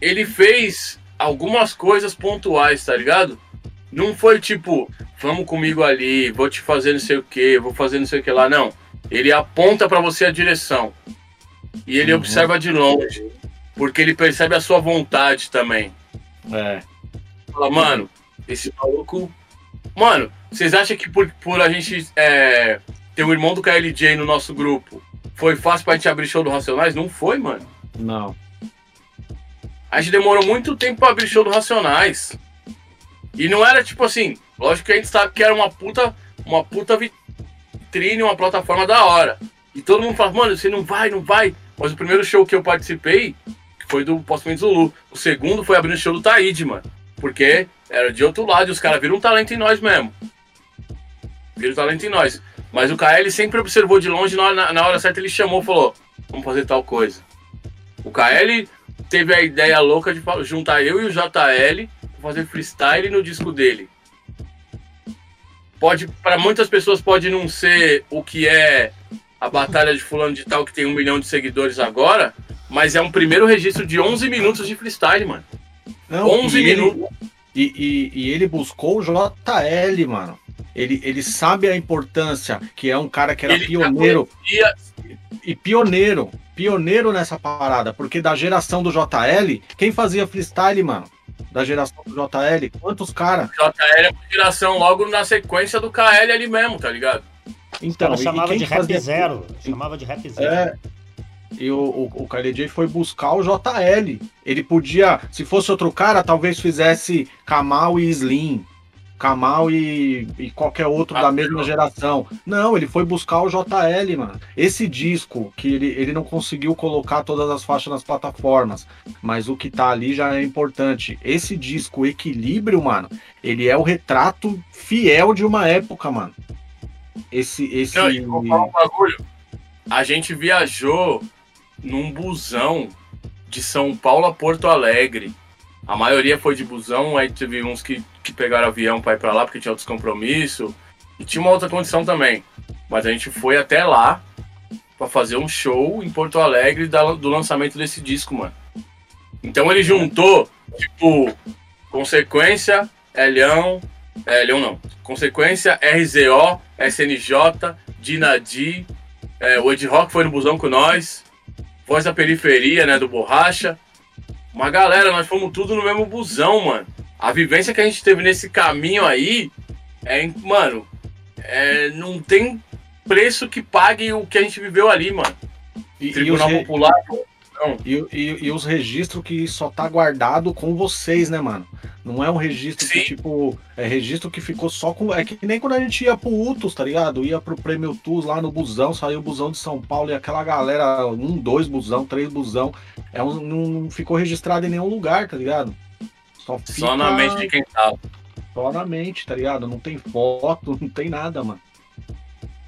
ele fez algumas coisas pontuais, tá ligado? Não foi tipo, vamos comigo ali, vou te fazer não sei o que, vou fazer não sei o que lá. Não. Ele aponta para você a direção. E ele uhum. observa de longe. Porque ele percebe a sua vontade também. É. Fala, mano, esse maluco. Mano, vocês acham que por, por a gente é, ter o irmão do KLJ no nosso grupo, foi fácil pra gente abrir show do Racionais? Não foi, mano. Não. A gente demorou muito tempo pra abrir show do Racionais. E não era tipo assim, lógico que a gente sabe que era uma puta, uma puta vitrine, uma plataforma da hora. E todo mundo fala, mano, você não vai, não vai. Mas o primeiro show que eu participei foi do Postumento Zulu. O segundo foi abrindo o show do Taíde, mano. Porque era de outro lado e os caras viram um talento em nós mesmo. Viram um talento em nós. Mas o KL sempre observou de longe, na, na hora certa ele chamou e falou: vamos fazer tal coisa. O KL teve a ideia louca de juntar eu e o JL fazer freestyle no disco dele. Pode, para muitas pessoas pode não ser o que é a batalha de fulano de tal que tem um milhão de seguidores agora, mas é um primeiro registro de 11 minutos de freestyle, mano. Não, 11 e minutos. Ele, e, e, e ele buscou o JL, mano. Ele, ele sabe a importância, que é um cara que era ele pioneiro. E pioneiro, pioneiro nessa parada, porque da geração do JL, quem fazia freestyle, mano? Da geração do JL, quantos caras? JL é uma geração logo na sequência do KL ali mesmo, tá ligado? Então, chamava de rap fazia... zero. Chamava de rap zero. É, e o, o, o KLJ foi buscar o JL. Ele podia, se fosse outro cara, talvez fizesse Kamal e Slim, Kamal e, e qualquer outro ah, da mesma não. geração. Não, ele foi buscar o JL, mano. Esse disco, que ele, ele não conseguiu colocar todas as faixas nas plataformas, mas o que tá ali já é importante. Esse disco, Equilíbrio, mano, ele é o retrato fiel de uma época, mano. Esse. esse... Não, vou falar um bagulho. A gente viajou num busão de São Paulo a Porto Alegre. A maioria foi de busão, aí teve uns que que pegaram avião para ir para lá porque tinha outros compromissos. E tinha uma outra condição também. Mas a gente foi até lá para fazer um show em Porto Alegre do lançamento desse disco, mano. Então ele juntou, tipo, consequência, Elhão, é, Elhão não, consequência, RZO, SNJ, Dinadi, é, o Ed Rock foi no busão com nós, Voz da Periferia, né, do Borracha. Uma galera, nós fomos tudo no mesmo busão, mano a vivência que a gente teve nesse caminho aí é, mano, é, não tem preço que pague o que a gente viveu ali, mano. E, Tribunal e Popular. E, e, e, os registros que só tá guardado com vocês, né, mano? Não é um registro Sim. que, tipo, é registro que ficou só com. É que nem quando a gente ia pro UTUS, tá ligado? Ia pro Prêmio TUS lá no busão, saiu o busão de São Paulo e aquela galera, um, dois busão, três busão, é um, não ficou registrado em nenhum lugar, tá ligado? Só, fica... Só na mente de quem tá. Só na mente, tá ligado? Não tem foto, não tem nada, mano.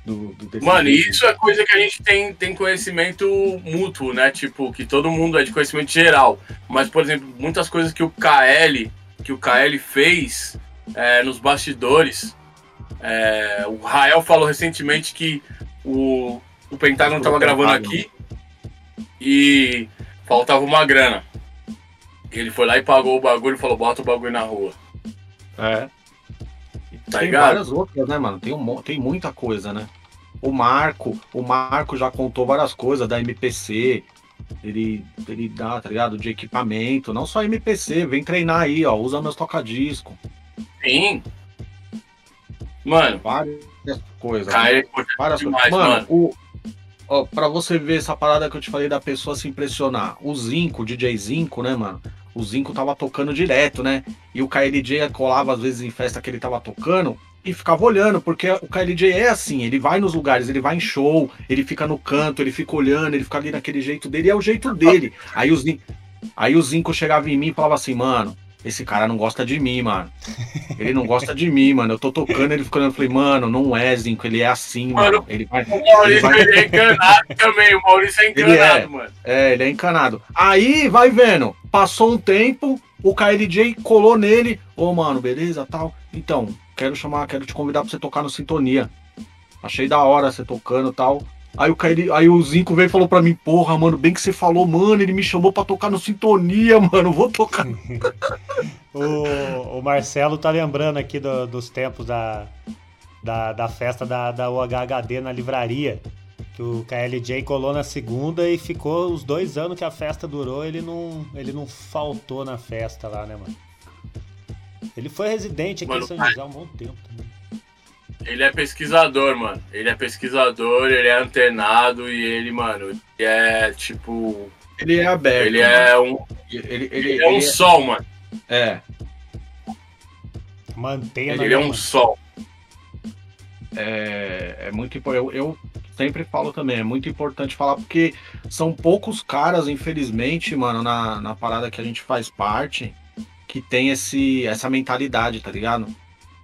Do, do mano, isso é coisa que a gente tem, tem conhecimento mútuo, né? Tipo, que todo mundo é de conhecimento geral. Mas, por exemplo, muitas coisas que o KL, que o KL fez é, nos bastidores. É, o Rael falou recentemente que o, o Pentágono estava gravando aqui e faltava uma grana. Ele foi lá e pagou o bagulho e falou: bota o bagulho na rua. É. Tá tem ligado? várias outras, né, mano? Tem, um, tem muita coisa, né? o Marco, o Marco já contou várias coisas da MPC. Ele, ele dá, tá ligado? De equipamento, não só MPC, vem treinar aí, ó. Usa meus tocadiscos. Sim. Mano, Várias coisas. cara, né? é Várias demais, coisas. Mano, mano. o. Ó, pra você ver essa parada que eu te falei da pessoa se impressionar. O Zinco, o DJ Zinco, né, mano? O Zinco tava tocando direto, né? E o KLJ colava às vezes em festa que ele tava tocando e ficava olhando, porque o KLJ é assim, ele vai nos lugares, ele vai em show, ele fica no canto, ele fica olhando, ele fica ali naquele jeito dele, é o jeito dele. Aí o Zinco, aí o Zinco chegava em mim e falava assim, mano, esse cara não gosta de mim, mano. Ele não gosta de mim, mano. Eu tô tocando, ele ficando, eu falei, mano, não é Zinco, ele é assim, mano. Mano, Ele vai, O Maurício vai- ele é enganado também. O Maurício é Ele enganado, é. mano. É, ele é encanado. Aí, vai vendo, passou um tempo, o KLJ colou nele. Ô, mano, beleza, tal. Então, quero chamar, quero te convidar pra você tocar no Sintonia. Achei da hora você tocando tal. Aí o, KL, aí o Zinco veio e falou pra mim, porra, mano, bem que você falou, mano, ele me chamou pra tocar no Sintonia, [laughs] mano, vou tocar. [laughs] O, o Marcelo tá lembrando aqui do- dos tempos da, da, da festa da, da UHHD na livraria. Que o KLJ colou na segunda e ficou os dois anos que a festa durou, ele não, ele não faltou na festa lá, né, mano? Ele foi residente aqui Mano, em São José há um bom tempo também. Ele é pesquisador, mano. Ele é pesquisador, ele é antenado e ele, mano, ele é tipo. Ele é aberto. Ele é um, mano. Ele, ele, ele é um ele sol, mano. é, Mantena, Ele é né, um mano? sol. é, é muito importante. Eu, eu sempre falo também, é muito importante falar, porque são poucos caras, infelizmente, mano, na, na parada que a gente faz parte, que tem esse, essa mentalidade, tá ligado?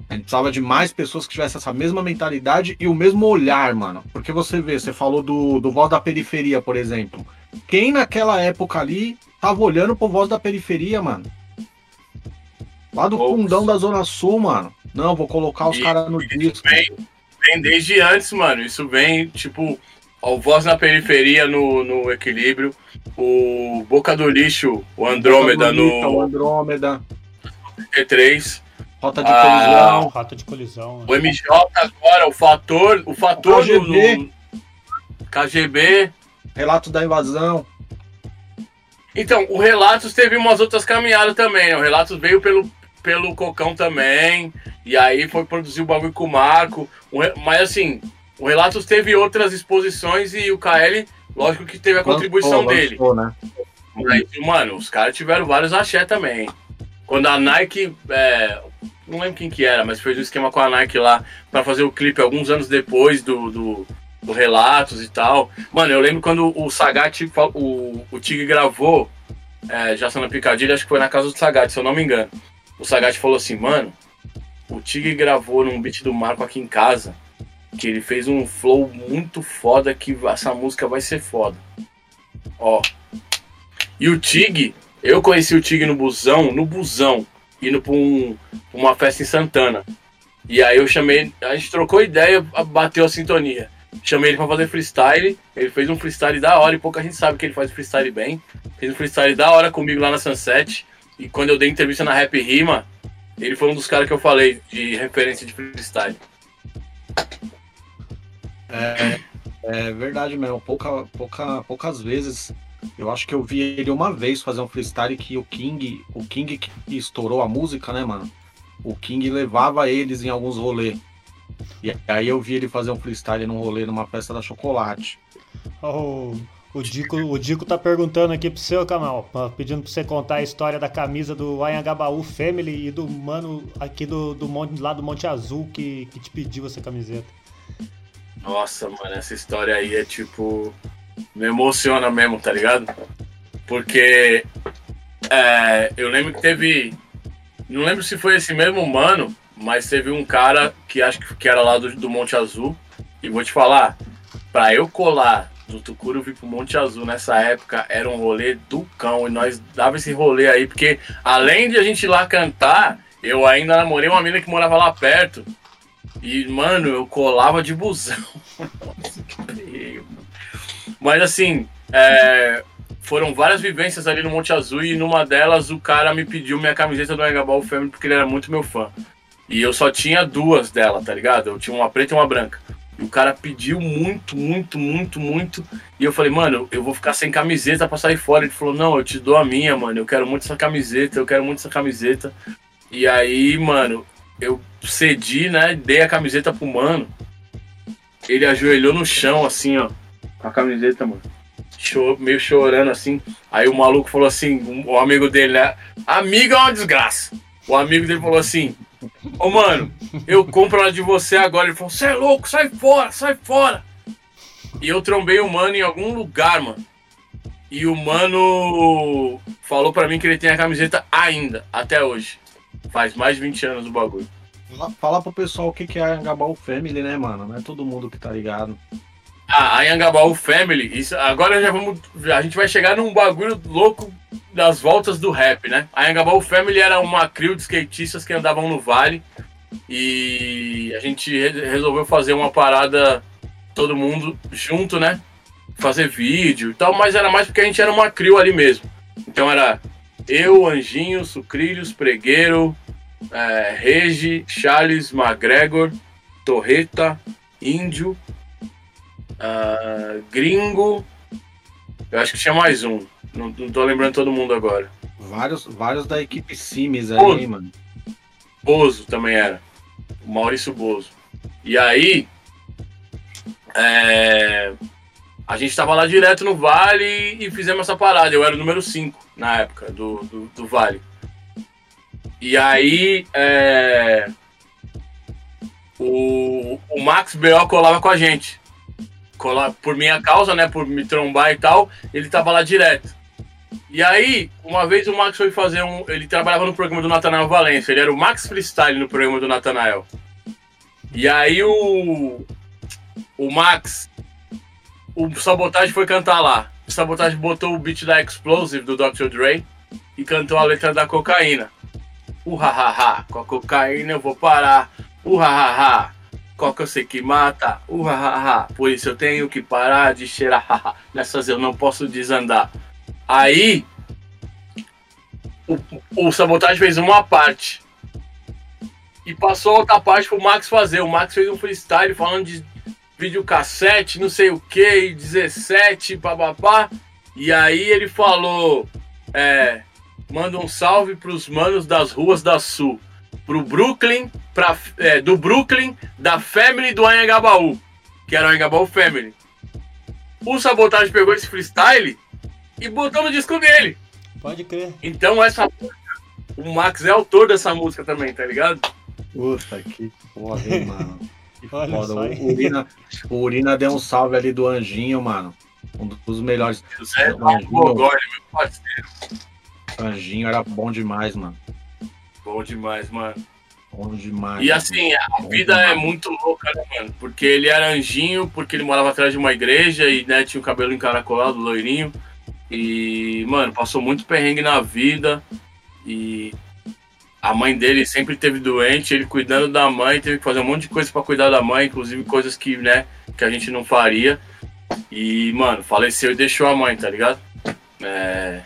A gente precisava de mais pessoas que tivessem essa mesma mentalidade e o mesmo olhar, mano. Porque você vê, você falou do, do Voz da Periferia, por exemplo. Quem naquela época ali tava olhando pro Voz da Periferia, mano? Lá do Poucos. fundão da Zona Sul, mano. Não, vou colocar os caras no disco. vem, vem desde antes, mano. Isso vem, tipo, o Voz na Periferia no, no Equilíbrio, o Boca do Lixo, o Andrômeda O no Andrômeda, T3, Rota de Ah, Colisão. Rota de colisão. o MJ agora, o Fator, o Fator no, KGB. no KGB. Relato da Invasão. Então, o Relatos teve umas outras caminhadas também, né? O Relatos veio pelo, pelo Cocão também, e aí foi produzir o bagulho com o Marco. O mas assim, o Relatos teve outras exposições e o KL, lógico que teve a contribuição Lançou, dele. lançou, né? Mas, mano, os caras tiveram vários axé também. Quando a Nike, é, não lembro quem que era, mas fez um esquema com a Nike lá pra fazer o clipe alguns anos depois do, do, do Relatos e tal. Mano, eu lembro quando o Sagat, o, o Tig gravou é, Já na Picadilha, acho que foi na casa do Sagat, se eu não me engano. O Sagat falou assim, mano, o Tig gravou num beat do Marco aqui em casa, que ele fez um flow muito foda que essa música vai ser foda. Ó. E o Tig, eu conheci o Tig no busão, no busão, indo pra, um, pra uma festa em Santana. E aí eu chamei, a gente trocou ideia, bateu a sintonia. Chamei ele pra fazer freestyle, ele fez um freestyle da hora e pouca gente sabe que ele faz freestyle bem. Fez um freestyle da hora comigo lá na Sunset. E quando eu dei entrevista na Rap Rima, ele foi um dos caras que eu falei de referência de freestyle. É, é verdade mesmo. Pouca, pouca, poucas vezes. Eu acho que eu vi ele uma vez fazer um freestyle que o King, o King que estourou a música, né, mano? O King levava eles em alguns rolês. E aí eu vi ele fazer um freestyle num rolê numa festa da chocolate. Ó, O, o, Dico, o Dico tá perguntando aqui pro seu, Kamal, ó, pedindo pra você contar a história da camisa do Anhangabaú Family e do mano aqui do, do monte, lá do Monte Azul que, que te pediu essa camiseta. Nossa, mano, essa história aí é tipo. Me emociona mesmo, tá ligado? Porque é, eu lembro que teve. Não lembro se foi esse mesmo mano, mas teve um cara que acho que- era lá do, do Monte Azul. E vou te falar, pra eu colar do Tucuro vir pro Monte Azul nessa época era um rolê do cão. E nós dava esse rolê aí, porque além de a gente ir lá cantar, eu ainda namorei uma menina que morava lá perto. E, mano, eu colava de busão. [laughs] Mas assim, é, foram várias vivências ali no Monte Azul e numa delas o cara me pediu minha camiseta do Engabal Family porque ele era muito meu fã. E eu só tinha duas dela, tá ligado? Eu tinha uma preta e uma branca. E o cara pediu muito, muito, muito, muito. E eu falei, mano, eu vou ficar sem camiseta pra sair fora. Ele falou, não, eu te dou a minha, mano. Eu quero muito essa camiseta, eu quero muito essa camiseta. E aí, mano, eu cedi, né? Dei a camiseta pro mano. Ele ajoelhou no chão, assim, ó. Com a camiseta, mano. Chor, meio chorando, assim. Aí o maluco falou assim, o amigo dele, né? Amigo é uma desgraça. O amigo dele falou assim: Ô mano, eu compro ela de você agora. Ele falou: Você é louco, sai fora, sai fora. E eu trombei o mano em algum lugar, mano. E o mano falou para mim que ele tem a camiseta ainda, até hoje. Faz mais de 20 anos o bagulho. Fala pro pessoal o que é a Angabaú Family, né, mano? Não é todo mundo que tá ligado. Ah, a Angabaú Family, isso, agora já vamos. A gente vai chegar num bagulho louco das voltas do rap, né? A Angabaú Family era uma crew de skatistas que andavam no vale. E a gente resolveu fazer uma parada, todo mundo junto, né? Fazer vídeo e tal, mas era mais porque a gente era uma crew ali mesmo. Então era eu, Anjinho, Sucrilhos, Pregueiro, é, Regi, Charles, McGregor, Torreta, Índio, uh, Gringo. Eu acho que tinha mais um. Não, não tô lembrando todo mundo agora. Vários, vários da equipe Sims aí, mano. Bozo também era. O Maurício Bozo. E aí. É, a gente tava lá direto no Vale e fizemos essa parada. Eu era o número 5 na época do, do, do Vale. E aí. É, o, o Max B.O. colava com a gente. Cola, por minha causa, né? Por me trombar e tal. Ele tava lá direto. E aí, uma vez o Max foi fazer um. Ele trabalhava no programa do Natanael Valência. Ele era o Max Freestyle no programa do Natanael. E aí o. O Max. O Sabotagem foi cantar lá. O Sabotagem botou o beat da Explosive do Dr. Dre e cantou a letra da cocaína. Uhahaha, com a cocaína eu vou parar. Uhahaha, coca eu sei que mata. Uhahaha, por isso eu tenho que parar de cheirar. Nessas eu não posso desandar. Aí, o, o Sabotagem fez uma parte. E passou outra parte pro Max fazer. O Max fez um freestyle falando de videocassete, não sei o que, 17, papapá. E aí ele falou: é, manda um salve pros manos das ruas da Sul. Pro Brooklyn, pra, é, do Brooklyn, da Family do Anhangabaú. Que era o Anhangabaú Family. O Sabotagem pegou esse freestyle e botou no disco dele. Pode crer. Então essa música, o Max é autor dessa música também, tá ligado? Puta que foda, hein, mano. [laughs] Que Olha foda. O Urina, o Urina deu um salve ali do Anjinho, mano. Um dos melhores. José Bogorne, meu parceiro. Anjinho era bom demais, mano. Bom demais, mano. Bom demais. E assim, a vida demais. é muito louca, né, mano? Porque ele era anjinho, porque ele morava atrás de uma igreja e né, tinha o cabelo encaracolado, loirinho. E, mano, passou muito perrengue na vida. E a mãe dele sempre teve doente, ele cuidando da mãe, teve que fazer um monte de coisa para cuidar da mãe, inclusive coisas que, né, que a gente não faria. E, mano, faleceu e deixou a mãe, tá ligado? É,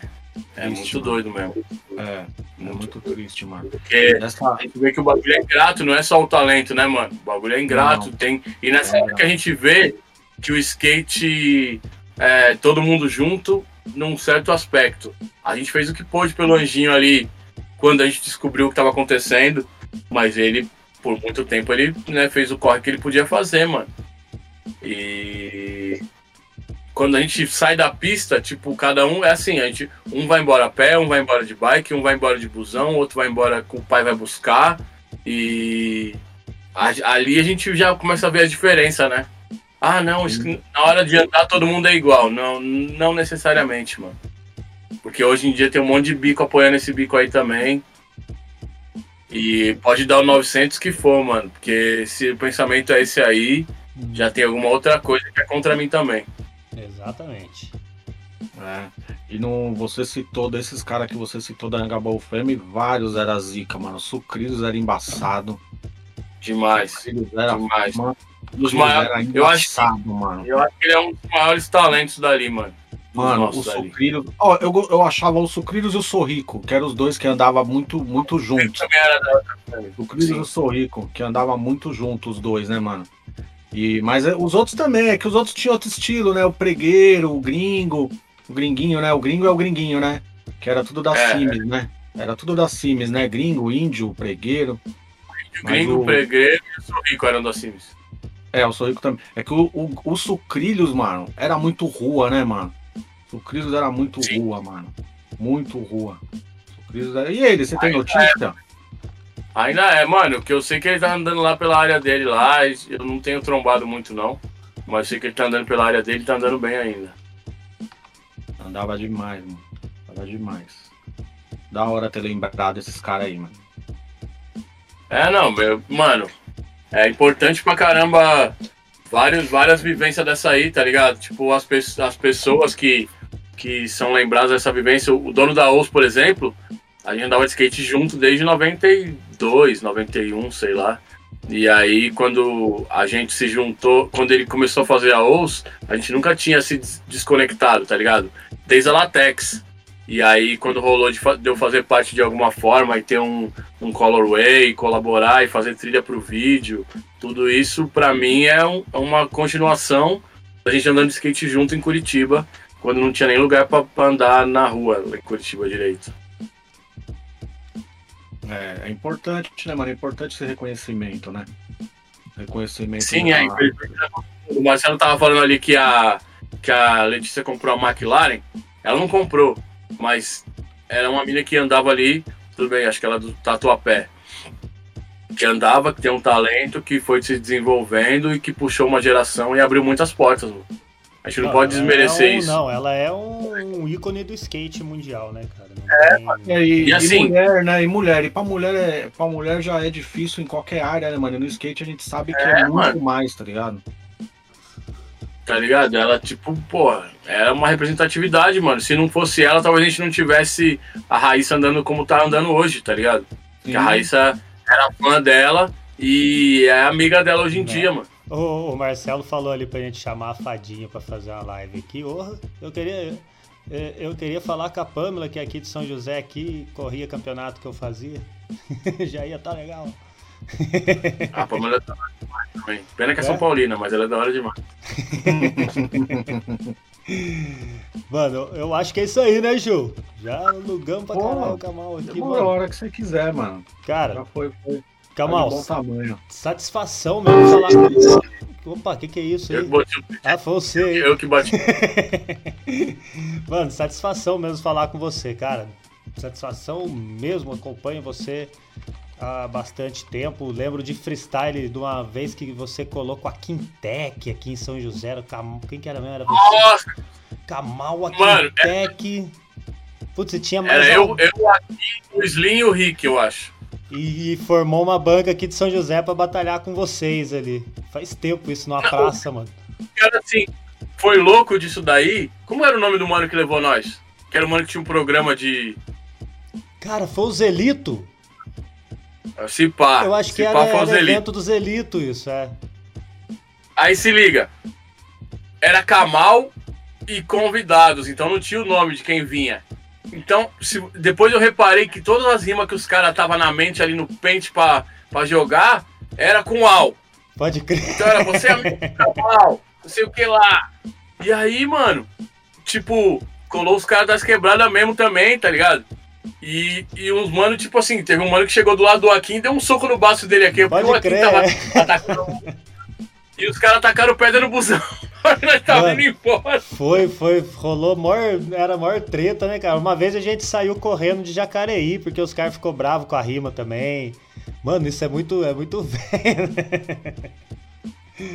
é triste, muito mano. doido mesmo. É, é muito triste, mano. Porque nessa... a gente vê que o bagulho é ingrato, não é só o talento, né, mano? O bagulho é ingrato, não. tem. E nessa é, época que a gente vê que o skate, é, todo mundo junto, num certo aspecto. A gente fez o que pôde pelo Anjinho ali quando a gente descobriu o que estava acontecendo, mas ele, por muito tempo, ele né, fez o corre que ele podia fazer, mano. E quando a gente sai da pista, tipo, cada um é assim, a gente, um vai embora a pé, um vai embora de bike, um vai embora de busão, outro vai embora com o pai vai buscar. E ali a gente já começa a ver a diferença, né? Ah, não, na hora de andar todo mundo é igual. Não, não necessariamente, mano. Porque hoje em dia tem um monte de bico apoiando esse bico aí também. E pode dar o 900 que for, mano. Porque se o pensamento é esse aí, já tem alguma outra coisa que é contra mim também. Exatamente. É. E não, você citou desses caras que você citou da Angabal Fame, vários era zica, mano. Sucrilhos era embaçado. Demais. Era, demais. Mano, dos maiores. Eu acho, mano. eu acho que ele é um dos maiores talentos dali, mano. Mano, o Sucrilhos. Ó, eu, eu achava o Sucrilhos e o Sorrico, que eram os dois que andavam muito, muito juntos. Eu também era da. O Sucrilhos e o Sorrico, que andavam muito juntos, os dois, né, mano? E, mas é, os outros também, é que os outros tinham outro estilo, né? O pregueiro, o gringo, o gringuinho, né? O gringo é o gringuinho, né? Que era tudo da É. Sims, né? Era tudo da Sims, né? Gringo, índio, pregueiro. O gringo, o- o pregueiro e o sorrico eram da Sims. É, eu sou rico também. É que o, o, o Sucrilhos, mano, era muito rua, né, mano? Sucrilhos era muito Sim. rua, mano. Muito rua. Sucrilhos era... E ele, você tem notícia? Ainda é, mano, que eu sei que ele tá andando lá pela área dele lá, eu não tenho trombado muito não. Mas sei que ele tá andando pela área dele e tá andando bem ainda. Andava demais, mano. Andava demais. Da hora ter lembrado esses caras aí, mano. É, não, meu, mano, é importante pra caramba vários, várias vivências dessa aí, tá ligado? Tipo, as, pe as pessoas que, que são lembradas dessa vivência, o dono da OUS, por exemplo, a gente andava de skate junto desde 92, 91, sei lá. E aí, quando a gente se juntou, quando ele começou a fazer a OUS, a gente nunca tinha se des- desconectado, tá ligado? Desde a Latex. E aí, quando rolou de, eu fazer parte de alguma forma e ter um, um colorway, colaborar e fazer trilha pro vídeo, tudo isso pra mim é um- é uma continuação da gente andando de skate junto em Curitiba, quando não tinha nem lugar pra andar na rua em Curitiba direito. É, é importante, né, mano? É importante esse reconhecimento, né? Reconhecimento. Sim, da- é. O Marcelo tava falando ali que a, que a Letícia comprou a McLaren. Ela não comprou, mas era uma mina que andava ali, tudo bem, acho que ela é do Tatuapé. Que andava, que tem um talento, que foi se desenvolvendo e que puxou uma geração e abriu muitas portas. mano. A gente não, pode ela desmerecer é um- isso. Não, ela é um ícone do skate mundial, né, cara? Não tem- É, e, E assim- e mulher, né? E mulher. E pra mulher, é, pra mulher já é difícil em qualquer área, né, mano? E no skate a gente sabe que é, É, muito mano. mais, tá ligado? Tá ligado? Ela, tipo, pô, era uma representatividade, mano. Se não fosse ela, talvez a gente não tivesse a Raíssa andando como tá andando hoje, tá ligado? Porque a Raíssa era fã dela e é amiga dela hoje em dia, mano. O, o Marcelo falou ali pra gente chamar a Fadinha pra fazer uma live aqui. Orra, eu queria. eu- Eu queria falar com a Pamela, que é aqui de São José, aqui, corria campeonato que eu fazia. [laughs] Já ia tá legal. A Pamela é da hora demais também. Pena que é, É? São Paulina, mas ela é da hora demais. [laughs] Mano, eu acho que é isso aí, né, Ju? Já alugamos pra Pô, caralho o Kamal aqui, mano. hora que você quiser, mano. Cara, Já foi, foi. Tá bom tamanho. satisfação mesmo falar com Opa, o que, que é isso Eu aí? que, bati, Ah, foi você. aí. eu que bati. [laughs] Mano, satisfação mesmo falar com você, cara. Satisfação mesmo, acompanho você há bastante tempo. Lembro de freestyle de uma vez que você colocou a Quintec aqui em São José. Era o Cam... Quem que era mesmo? Era você? Nossa, Kamal, a Mano, Quintec. Putz, você tinha mais. era eu, algum- eu aqui, o Slim e o Rick, eu acho. E, formou uma banca aqui de São José pra batalhar com vocês ali. Faz tempo isso numa praça, mano. Cara, assim, foi louco disso daí. Como era o nome do mano que levou nós? Que era o mano que tinha um programa de. Cara, foi o Zelito. Se pá. Eu acho que era, foi o Zelito. evento do Zelito isso, é. Aí se liga. Era Kamal e convidados, então não tinha o nome de quem vinha. Então, se- depois eu reparei que todas as rimas que os caras tava na mente ali no pente pra, pra jogar era com Al. Pode crer. Então era você amigo Kamal, [laughs] não sei o que lá. E aí, mano, tipo, colou os caras das quebradas mesmo também, tá ligado? E, e uns mano, tipo assim, teve um mano que chegou do lado do Akin e deu um soco no baço dele aqui. Pode porque o Akin tava atacando. [laughs] E os caras atacaram pedra no busão. Nós tava indo embora. Foi, foi, rolou maior, era a maior treta, né, cara? Uma vez a gente saiu correndo de Jacareí, porque os caras ficou bravos com a rima também. Mano, isso é muito, é muito [laughs] velho, né?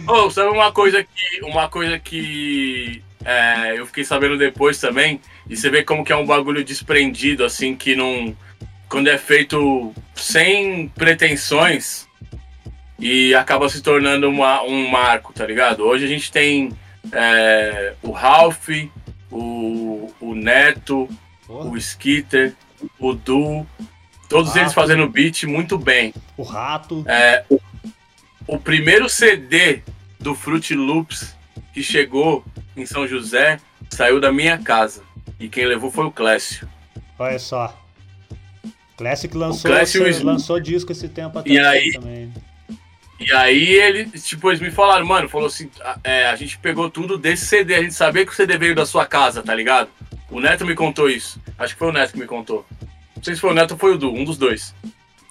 Ô, sabe uma coisa que. Uma coisa que é, eu fiquei sabendo depois também, e você vê como que é um bagulho desprendido, assim, que não. Quando é feito sem pretensões e acaba se tornando uma, um marco, tá ligado? Hoje a gente tem é, o Ralph, o, o Neto, Porra, o Skitter, o Du, todos Ah, eles fazendo beat muito bem. o rato. É, o, o primeiro CD do Fruit Loops que chegou em São José saiu da minha casa. E quem levou foi o Clécio. Olha só. Classic lançou, Clécio lançou disco esse tempo E atrás aí? também. E aí ele, tipo, eles me falaram, mano, falou assim, é, a gente pegou tudo desse CD, a gente sabia que o CD veio da sua casa, tá ligado? O Neto me contou isso. Acho que foi o Neto que me contou. Não sei se foi o Neto ou foi o Du, um dos dois.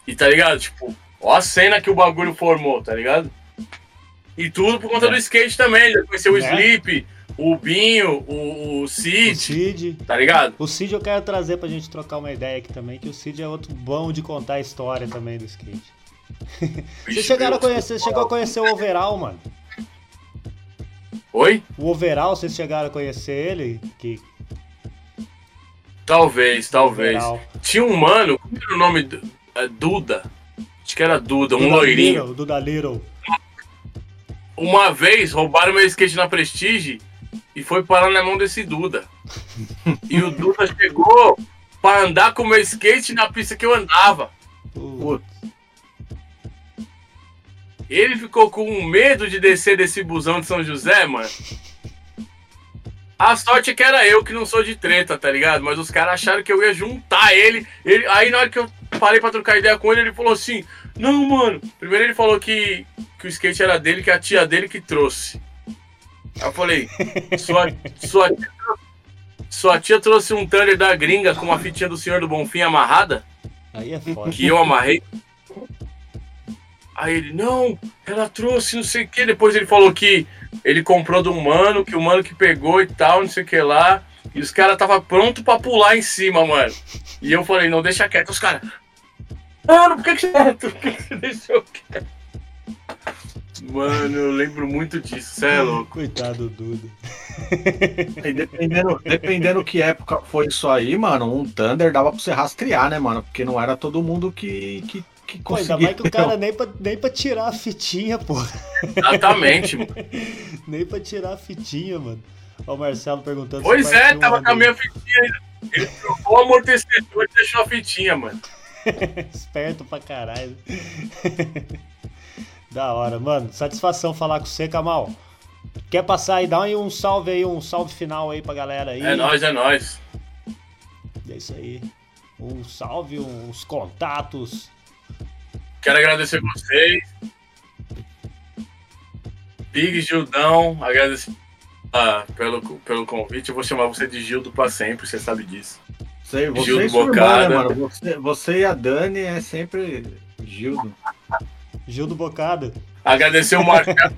E tá ligado? Tipo, ó a cena que o bagulho formou, tá ligado? E tudo por conta é. do skate também. Já conheceu o é. Sleep, o Binho, o, o Cid. O Cid. Tá ligado? O Cid eu quero trazer pra gente trocar uma ideia aqui também, que o Cid é outro bom de contar a história também do skate. Vocês chegaram a conhecer, chegou a conhecer o Overall, mano? Oi? O Overall, vocês chegaram a conhecer ele? Que... Talvez, talvez. Overall. Tinha um mano, como era o nome? É, Duda. Acho que era Duda, um Duda loirinho. Little, Duda Little. Uma vez roubaram meu skate na Prestige e foi parar na mão desse Duda. [laughs] e o Duda chegou pra andar com o meu skate na pista que eu andava. Putz. Ele ficou com medo de descer desse busão de São José, mano. A sorte é que era eu que não sou de treta, tá ligado? Mas os caras acharam que eu ia juntar ele. ele. Aí na hora que eu parei pra trocar ideia com ele, ele falou assim: Não, mano. Primeiro ele falou que, que o skate era dele, que a tia dele que trouxe. Aí eu falei: Sua, sua, tia, sua tia trouxe um Thunder da gringa com uma fitinha do Senhor do Bonfim amarrada? Aí é foda. Que eu amarrei. Aí ele, não, ela trouxe não sei o que. Depois ele falou que ele comprou do mano, que o mano que pegou e tal, não sei o que lá. E os caras tava pronto pra pular em cima, mano. E eu falei, não, deixa quieto. Os caras, mano, por que, que você, [laughs] por que, que você deixou quieto? Mano, eu lembro muito disso, você é louco. Coitado do Duda. [laughs] E dependendo, dependendo que época foi isso aí, mano, um Thunder dava pra você rastrear, né, mano? Porque não era todo mundo que, que que ainda mais que o cara nem pra, nem pra tirar a fitinha, pô. Exatamente, mano. [laughs] nem pra tirar a fitinha, mano. Ó, o Marcelo perguntando Pois é, tava com a minha fitinha ainda. Ele trocou o amortecedor e deixou a fitinha, mano. [laughs] Esperto pra caralho. [laughs] da hora, mano. Satisfação falar com você, Kamal. Quer passar aí? Dá aí um salve aí, um salve final aí pra galera aí. É nóis, é nóis. É isso aí. Um salve, uns contatos. Quero agradecer vocês. Big Gildão, agradecer uh, pelo, pelo convite. Eu vou chamar você de Gildo para sempre, você sabe disso. Sei, você Gildo Bocada. Irmã, né, mano? Você, você, e a Dani é sempre Gildo. Gildo Bocada. Agradecer o [laughs] Marcelo,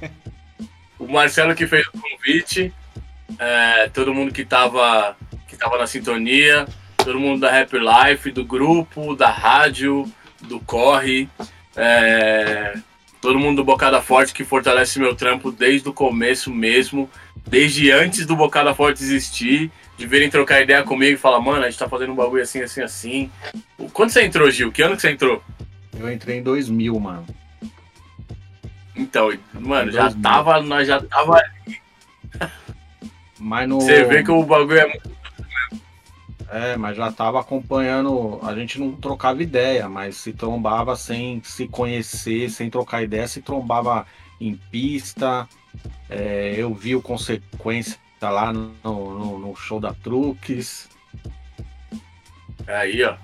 o Marcelo que fez o convite, é, todo mundo que estava que tava na sintonia, todo mundo da Happy Life, do grupo, da rádio, do Corre. É, todo mundo do Bocada Forte que fortalece meu trampo desde o começo mesmo, desde antes do Bocada Forte existir, de virem trocar ideia comigo e falar, mano, a gente tá fazendo um bagulho assim, assim, assim. Quando você entrou, Gil? Que ano que você entrou? Eu entrei em 2000, mano. Então, mano, já tava, nós já tava ali. Mas no... Você vê que o bagulho é muito é, mas já tava acompanhando. A gente não trocava ideia, mas se trombava sem se conhecer, sem trocar ideia, se trombava em pista. É, eu vi o consequência lá no, no, no show da Truques. Aí, ó.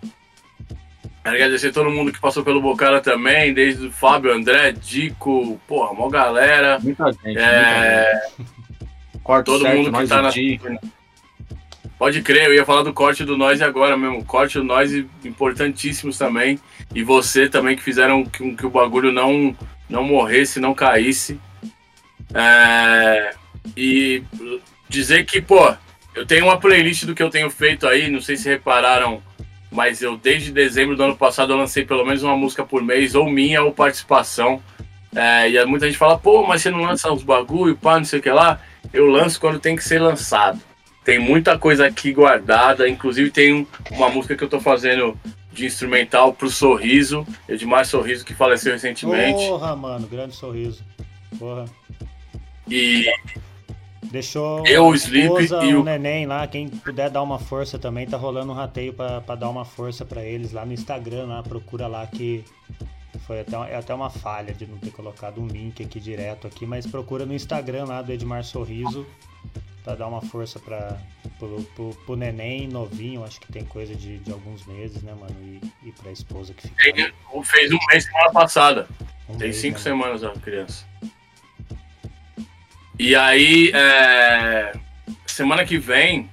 Agradecer todo mundo que passou pelo Bocara também, desde o Fábio, André, Dico, porra, mó galera. Muita gente. É... Muita gente. todo certo, mundo que tá na. Pode crer, eu ia falar do corte do Nós agora mesmo. Corte do Nós importantíssimos também. E você também que fizeram que, que o bagulho não, não morresse, não caísse. É, e dizer que, pô, eu tenho uma playlist do que eu tenho feito aí, não sei se repararam, mas eu desde dezembro do ano passado eu lancei pelo menos uma música por mês, ou minha ou participação. É, e muita gente fala, pô, mas você não lança os bagulho, pá, não sei o que lá. Eu lanço quando tem que ser lançado. Tem muita coisa aqui guardada, inclusive tem uma música que eu tô fazendo de instrumental pro Sorriso, Edmar Sorriso, que faleceu recentemente. Porra, mano, grande sorriso. Porra. E. Deixou eu, o Sleep e o neném lá, quem puder dar uma força também, tá rolando um rateio pra, pra dar uma força para eles lá no Instagram, lá, procura lá que foi até, é até uma falha de não ter colocado um link aqui direto aqui, mas procura no Instagram lá do Edmar Sorriso para dar uma força para pro, pro, pro, neném novinho, acho que tem coisa de, de alguns meses, né, mano? E, e pra esposa que fica. Fez um mês semana passada. Um Tem cinco né? semanas a criança. E aí, é... semana que vem,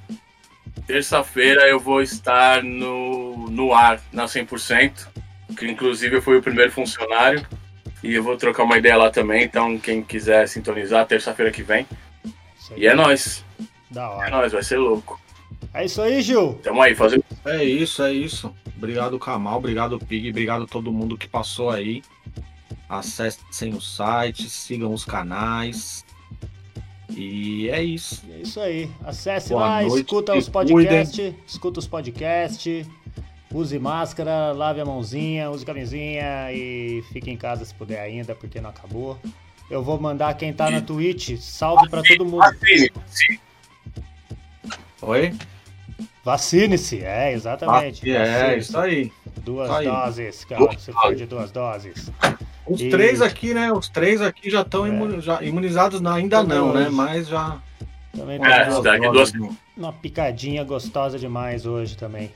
terça-feira, eu vou estar no, no ar, na 100%, que inclusive eu fui o primeiro funcionário. E eu vou trocar uma ideia lá também, então quem quiser sintonizar, terça-feira que vem. E é nóis. Da hora. É nóis, vai ser louco. É isso aí, Gil. Tamo aí, fazendo. É isso, é isso. Obrigado, Kamal. Obrigado, Pig. Obrigado a todo mundo que passou aí. Acessem o site, sigam os canais. E é isso. É isso aí. Acesse Boa lá, noite, escuta os podcasts. Escuta os podcasts. Use máscara, lave a mãozinha, use camisinha e fique em casa se puder ainda, porque não acabou. Eu vou mandar quem tá na Twitch, salve para todo mundo. Oi? Vacine-se, é, exatamente. Vacine é, isso aí. Duas isso aí. doses, cara, se for de duas doses. Os e... três aqui, né? Os três aqui já estão é. imunizados, ainda não, né? Mas já. Também é, duas, duas... Uma picadinha gostosa demais hoje também.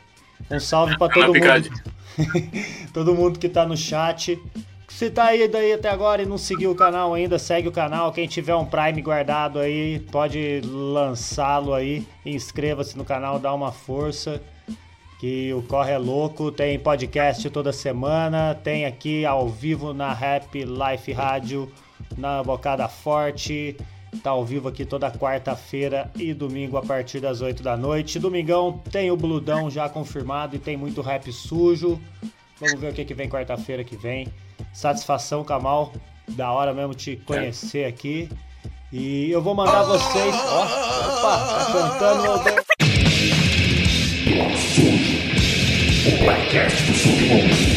Um salve para todo mundo. [laughs] todo mundo que tá no chat. Se tá aí daí até agora e não seguiu o canal ainda, segue o canal. Quem tiver um Prime guardado aí, pode lançá-lo aí. Inscreva-se no canal, dá uma força. Que o Corre é louco. Tem podcast toda semana. Tem aqui ao vivo na Rap Life Rádio, na Bocada Forte. Tá ao vivo aqui toda quarta-feira e domingo a partir das 8 da noite. Domingão tem o Bludão já confirmado e tem muito rap sujo. Vamos ver o que, que vem quarta-feira que vem. Satisfação, Kamal. Da hora mesmo te conhecer aqui. E eu vou mandar vocês. Ó, opa, tá cantando. O podcast do Submundo.